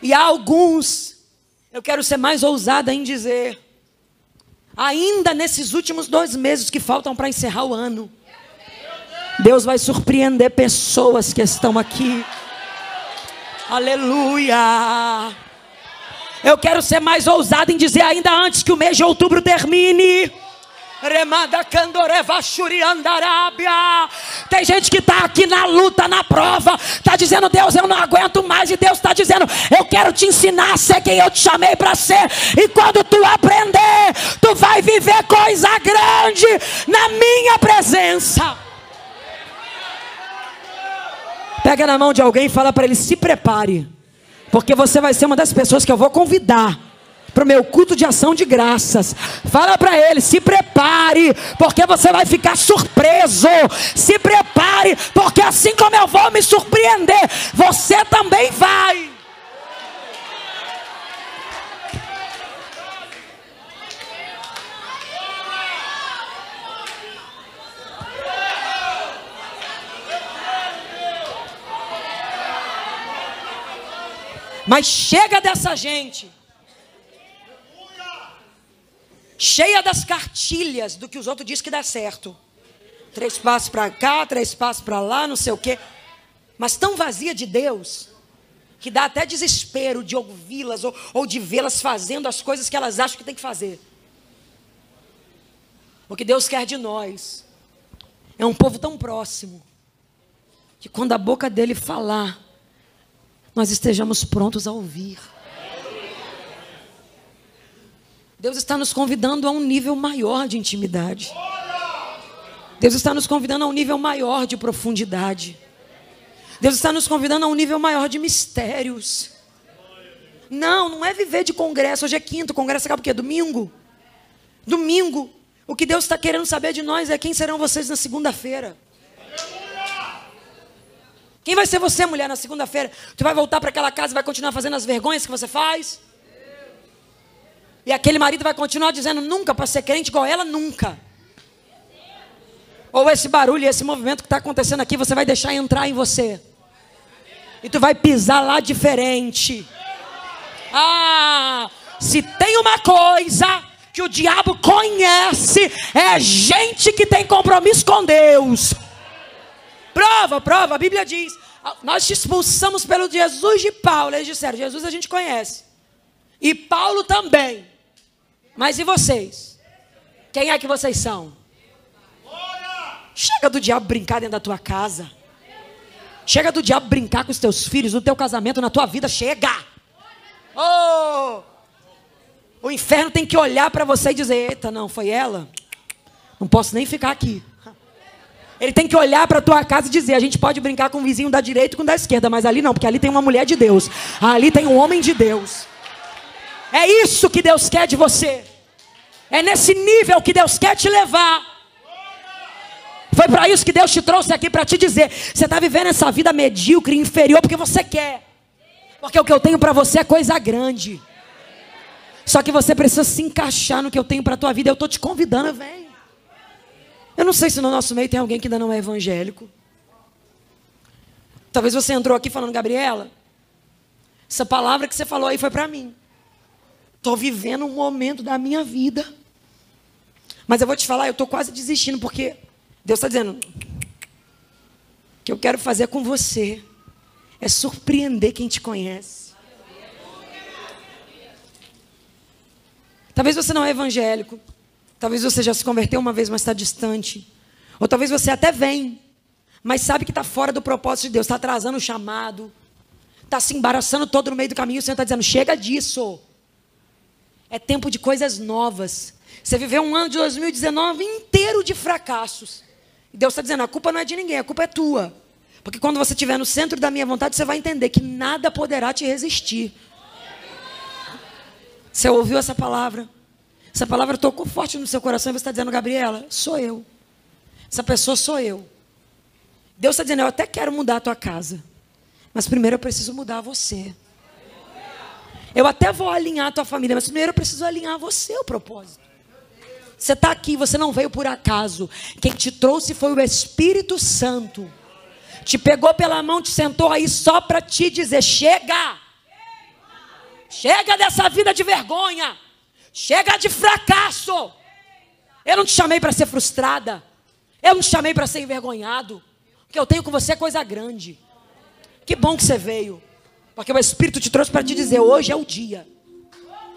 E há alguns, eu quero ser mais ousada em dizer ainda nesses últimos dois meses que faltam para encerrar o ano, Deus vai surpreender pessoas que estão aqui. Aleluia. Eu quero ser mais ousado em dizer ainda antes que o mês de outubro termine. Remada Candoreva. Tem gente que está aqui na luta, na prova, está dizendo, Deus, eu não aguento mais. E Deus está dizendo, eu quero te ensinar a ser quem eu te chamei para ser. E quando tu aprender, tu vai viver coisa grande na minha presença. Pega na mão de alguém e fala para ele: se prepare, porque você vai ser uma das pessoas que eu vou convidar para o meu culto de ação de graças. Fala para ele: se prepare, porque você vai ficar surpreso. Se prepare, porque assim como eu vou me surpreender, você também vai. Mas chega dessa gente cheia das cartilhas do que os outros dizem que dá certo. Três passos para cá, três passos para lá, não sei o quê. Mas tão vazia de Deus, que dá até desespero de ouvi-las ou, ou de vê-las fazendo as coisas que elas acham que tem que fazer. O que Deus quer de nós é um povo tão próximo, que quando a boca dele falar, nós estejamos prontos a ouvir. Deus está nos convidando a um nível maior de intimidade. Deus está nos convidando a um nível maior de profundidade. Deus está nos convidando a um nível maior de mistérios. Não, não é viver de congresso. Hoje é quinto, congresso acaba o quê? Domingo. Domingo. O que Deus está querendo saber de nós é quem serão vocês na segunda-feira. Quem vai ser você, mulher, na segunda-feira? Tu vai voltar para aquela casa e vai continuar fazendo as vergonhas que você faz? E aquele marido vai continuar dizendo nunca para ser crente igual ela, nunca. Ou esse barulho, esse movimento que está acontecendo aqui, você vai deixar entrar em você. E tu vai pisar lá diferente. Ah, se tem uma coisa que o diabo conhece, é gente que tem compromisso com Deus. Prova, prova, a Bíblia diz. Nós te expulsamos pelo Jesus de Paulo. Eles disseram: Jesus a gente conhece. E Paulo também. Mas e vocês? Quem é que vocês são? Chega do diabo brincar dentro da tua casa. Chega do diabo brincar com os teus filhos, no teu casamento, na tua vida. Chega! Oh! O inferno tem que olhar para você e dizer: Eita, não, foi ela? Não posso nem ficar aqui. Ele tem que olhar para a tua casa e dizer: a gente pode brincar com o vizinho da direita e com o da esquerda, mas ali não, porque ali tem uma mulher de Deus, ali tem um homem de Deus. É isso que Deus quer de você. É nesse nível que Deus quer te levar. Foi para isso que Deus te trouxe aqui para te dizer: você está vivendo essa vida medíocre, inferior, porque você quer. Porque o que eu tenho para você é coisa grande. Só que você precisa se encaixar no que eu tenho para a tua vida. Eu estou te convidando, vem. Eu não sei se no nosso meio tem alguém que ainda não é evangélico. Talvez você entrou aqui falando, Gabriela, essa palavra que você falou aí foi para mim. Estou vivendo um momento da minha vida. Mas eu vou te falar, eu estou quase desistindo, porque Deus está dizendo: o que eu quero fazer com você é surpreender quem te conhece. Talvez você não é evangélico. Talvez você já se converteu uma vez, mas está distante. Ou talvez você até vem, mas sabe que está fora do propósito de Deus, está atrasando o chamado, está se embaraçando todo no meio do caminho. O Senhor está dizendo: chega disso. É tempo de coisas novas. Você viveu um ano de 2019 inteiro de fracassos. E Deus está dizendo: a culpa não é de ninguém, a culpa é tua. Porque quando você estiver no centro da minha vontade, você vai entender que nada poderá te resistir. Você ouviu essa palavra? Essa palavra tocou forte no seu coração e você está dizendo, Gabriela, sou eu. Essa pessoa sou eu. Deus está dizendo, eu até quero mudar a tua casa. Mas primeiro eu preciso mudar você. Eu até vou alinhar a tua família, mas primeiro eu preciso alinhar você o propósito. Você está aqui, você não veio por acaso. Quem te trouxe foi o Espírito Santo. Te pegou pela mão, te sentou aí só para te dizer: chega! Chega dessa vida de vergonha. Chega de fracasso. Eu não te chamei para ser frustrada. Eu não te chamei para ser envergonhado. O que eu tenho com você é coisa grande. Que bom que você veio. Porque o Espírito te trouxe para te dizer: hoje é o dia.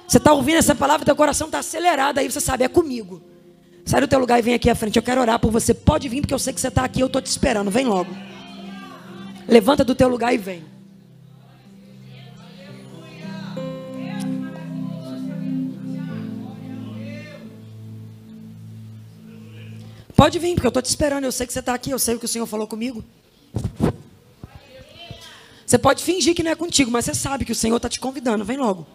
Você está ouvindo essa palavra, teu coração está acelerado, aí você sabe, é comigo. Sai do teu lugar e vem aqui à frente. Eu quero orar por você. Pode vir, porque eu sei que você está aqui. Eu estou te esperando. Vem logo. Levanta do teu lugar e vem. Pode vir, porque eu estou te esperando. Eu sei que você está aqui. Eu sei o que o Senhor falou comigo. Você pode fingir que não é contigo, mas você sabe que o Senhor está te convidando. Vem logo.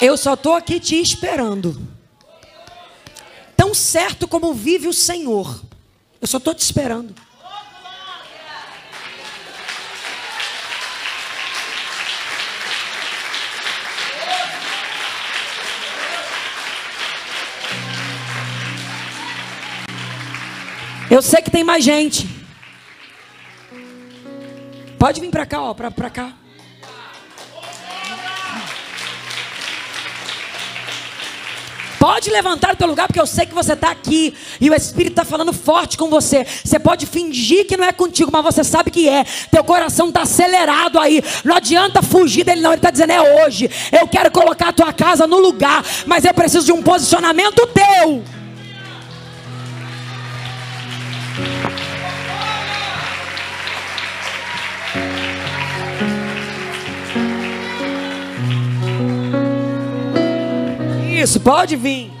Eu só estou aqui te esperando. Tão certo como vive o Senhor. Eu só estou te esperando. Eu sei que tem mais gente. Pode vir para cá, ó, para cá. Pode levantar do teu lugar, porque eu sei que você está aqui. E o Espírito está falando forte com você. Você pode fingir que não é contigo, mas você sabe que é. Teu coração está acelerado aí. Não adianta fugir dele, não. Ele está dizendo: é hoje. Eu quero colocar a tua casa no lugar. Mas eu preciso de um posicionamento teu. Isso, pode vir.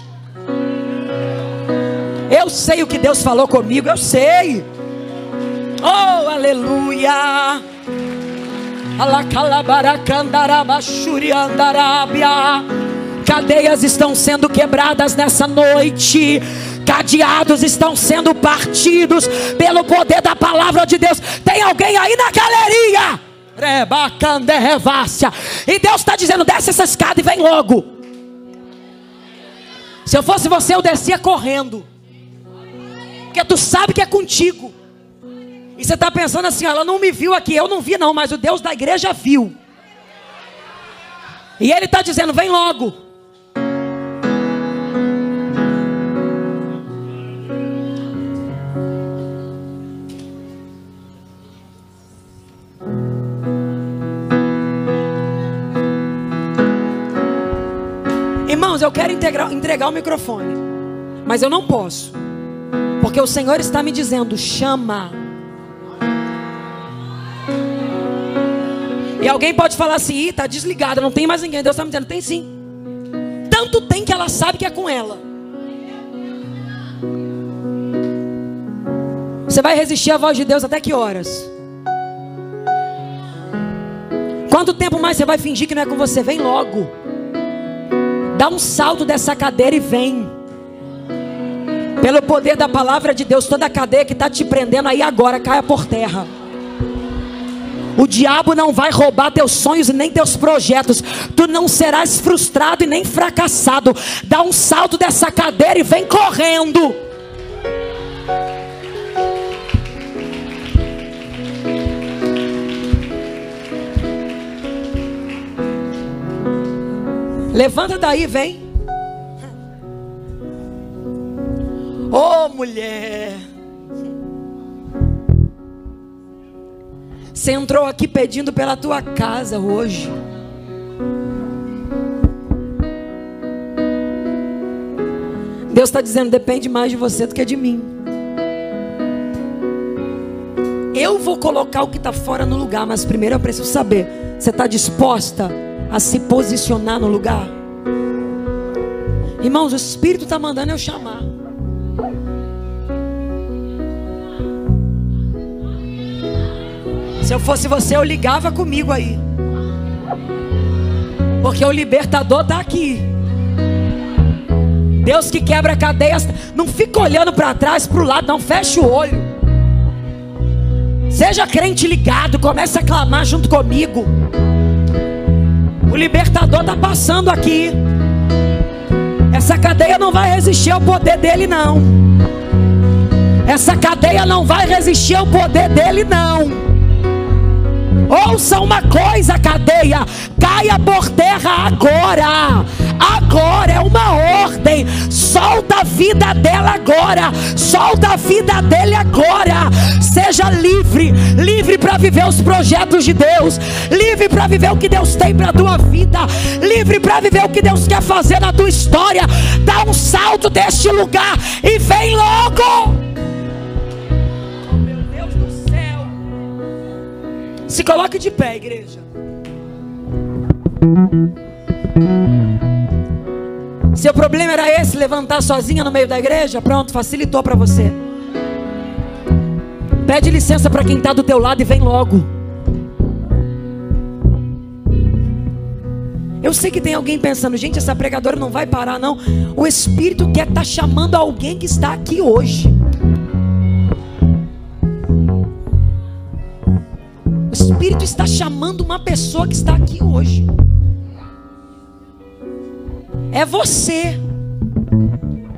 Eu sei o que Deus falou comigo, eu sei. Oh, aleluia. Cadeias estão sendo quebradas nessa noite. Cadeados estão sendo partidos pelo poder da palavra de Deus. Tem alguém aí na galeria? E Deus está dizendo: desce essa escada e vem logo. Se eu fosse você, eu descia correndo. Porque tu sabe que é contigo. E você está pensando assim, ela não me viu aqui. Eu não vi, não, mas o Deus da igreja viu. E ele está dizendo: vem logo. Eu quero integrar, entregar o microfone, mas eu não posso, porque o Senhor está me dizendo: chama. E alguém pode falar assim: está desligada, não tem mais ninguém. Deus está me dizendo: tem sim. Tanto tem que ela sabe que é com ela. Você vai resistir à voz de Deus até que horas? Quanto tempo mais você vai fingir que não é com você? Vem logo. Dá um salto dessa cadeira e vem. Pelo poder da palavra de Deus, toda a cadeia que está te prendendo aí agora caia por terra. O diabo não vai roubar teus sonhos nem teus projetos. Tu não serás frustrado e nem fracassado. Dá um salto dessa cadeira e vem correndo. Levanta daí, vem. Oh, mulher. Você entrou aqui pedindo pela tua casa hoje. Deus está dizendo: depende mais de você do que de mim. Eu vou colocar o que está fora no lugar, mas primeiro eu preciso saber: você está disposta a se posicionar no lugar. Irmãos, o Espírito está mandando eu chamar. Se eu fosse você, eu ligava comigo aí. Porque o libertador está aqui. Deus que quebra cadeias. Não fica olhando para trás, para o lado, não. Fecha o olho. Seja crente ligado. Comece a clamar junto comigo. O libertador está passando aqui. Essa cadeia não vai resistir ao poder dele, não. Essa cadeia não vai resistir ao poder dele, não. Ouça uma coisa, cadeia, caia por terra agora. Agora é uma ordem. Solta a vida dela agora. Solta a vida dele agora. Seja livre, livre para viver os projetos de Deus, livre para viver o que Deus tem para a tua vida, livre para viver o que Deus quer fazer na tua história. Dá um salto deste lugar e vem logo. Oh, meu Deus do céu. Se coloque de pé, igreja. Seu problema era esse, levantar sozinha no meio da igreja? Pronto, facilitou para você. Pede licença para quem está do teu lado e vem logo. Eu sei que tem alguém pensando, gente, essa pregadora não vai parar, não. O Espírito quer estar tá chamando alguém que está aqui hoje. O Espírito está chamando uma pessoa que está aqui hoje. É você.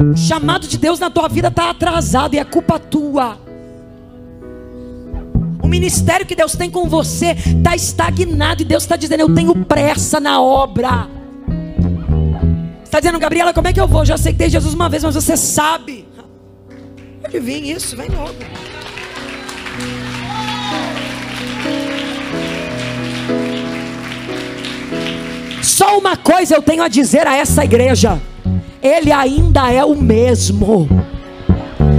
O chamado de Deus na tua vida está atrasado e é culpa tua. O ministério que Deus tem com você está estagnado e Deus está dizendo: Eu tenho pressa na obra. Está dizendo, Gabriela, como é que eu vou? Já aceitei Jesus uma vez, mas você sabe. Pode vir isso, vem logo. Só uma coisa eu tenho a dizer a essa igreja: Ele ainda é o mesmo.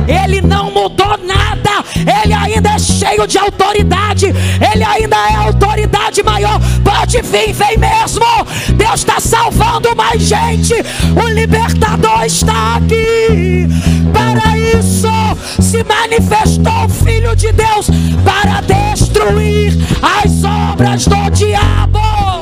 Ele não mudou nada, Ele ainda é cheio de autoridade, Ele ainda é autoridade maior. Pode vir, vem mesmo. Deus está salvando mais gente, o libertador está aqui. Para isso se manifestou o Filho de Deus para destruir as obras do diabo.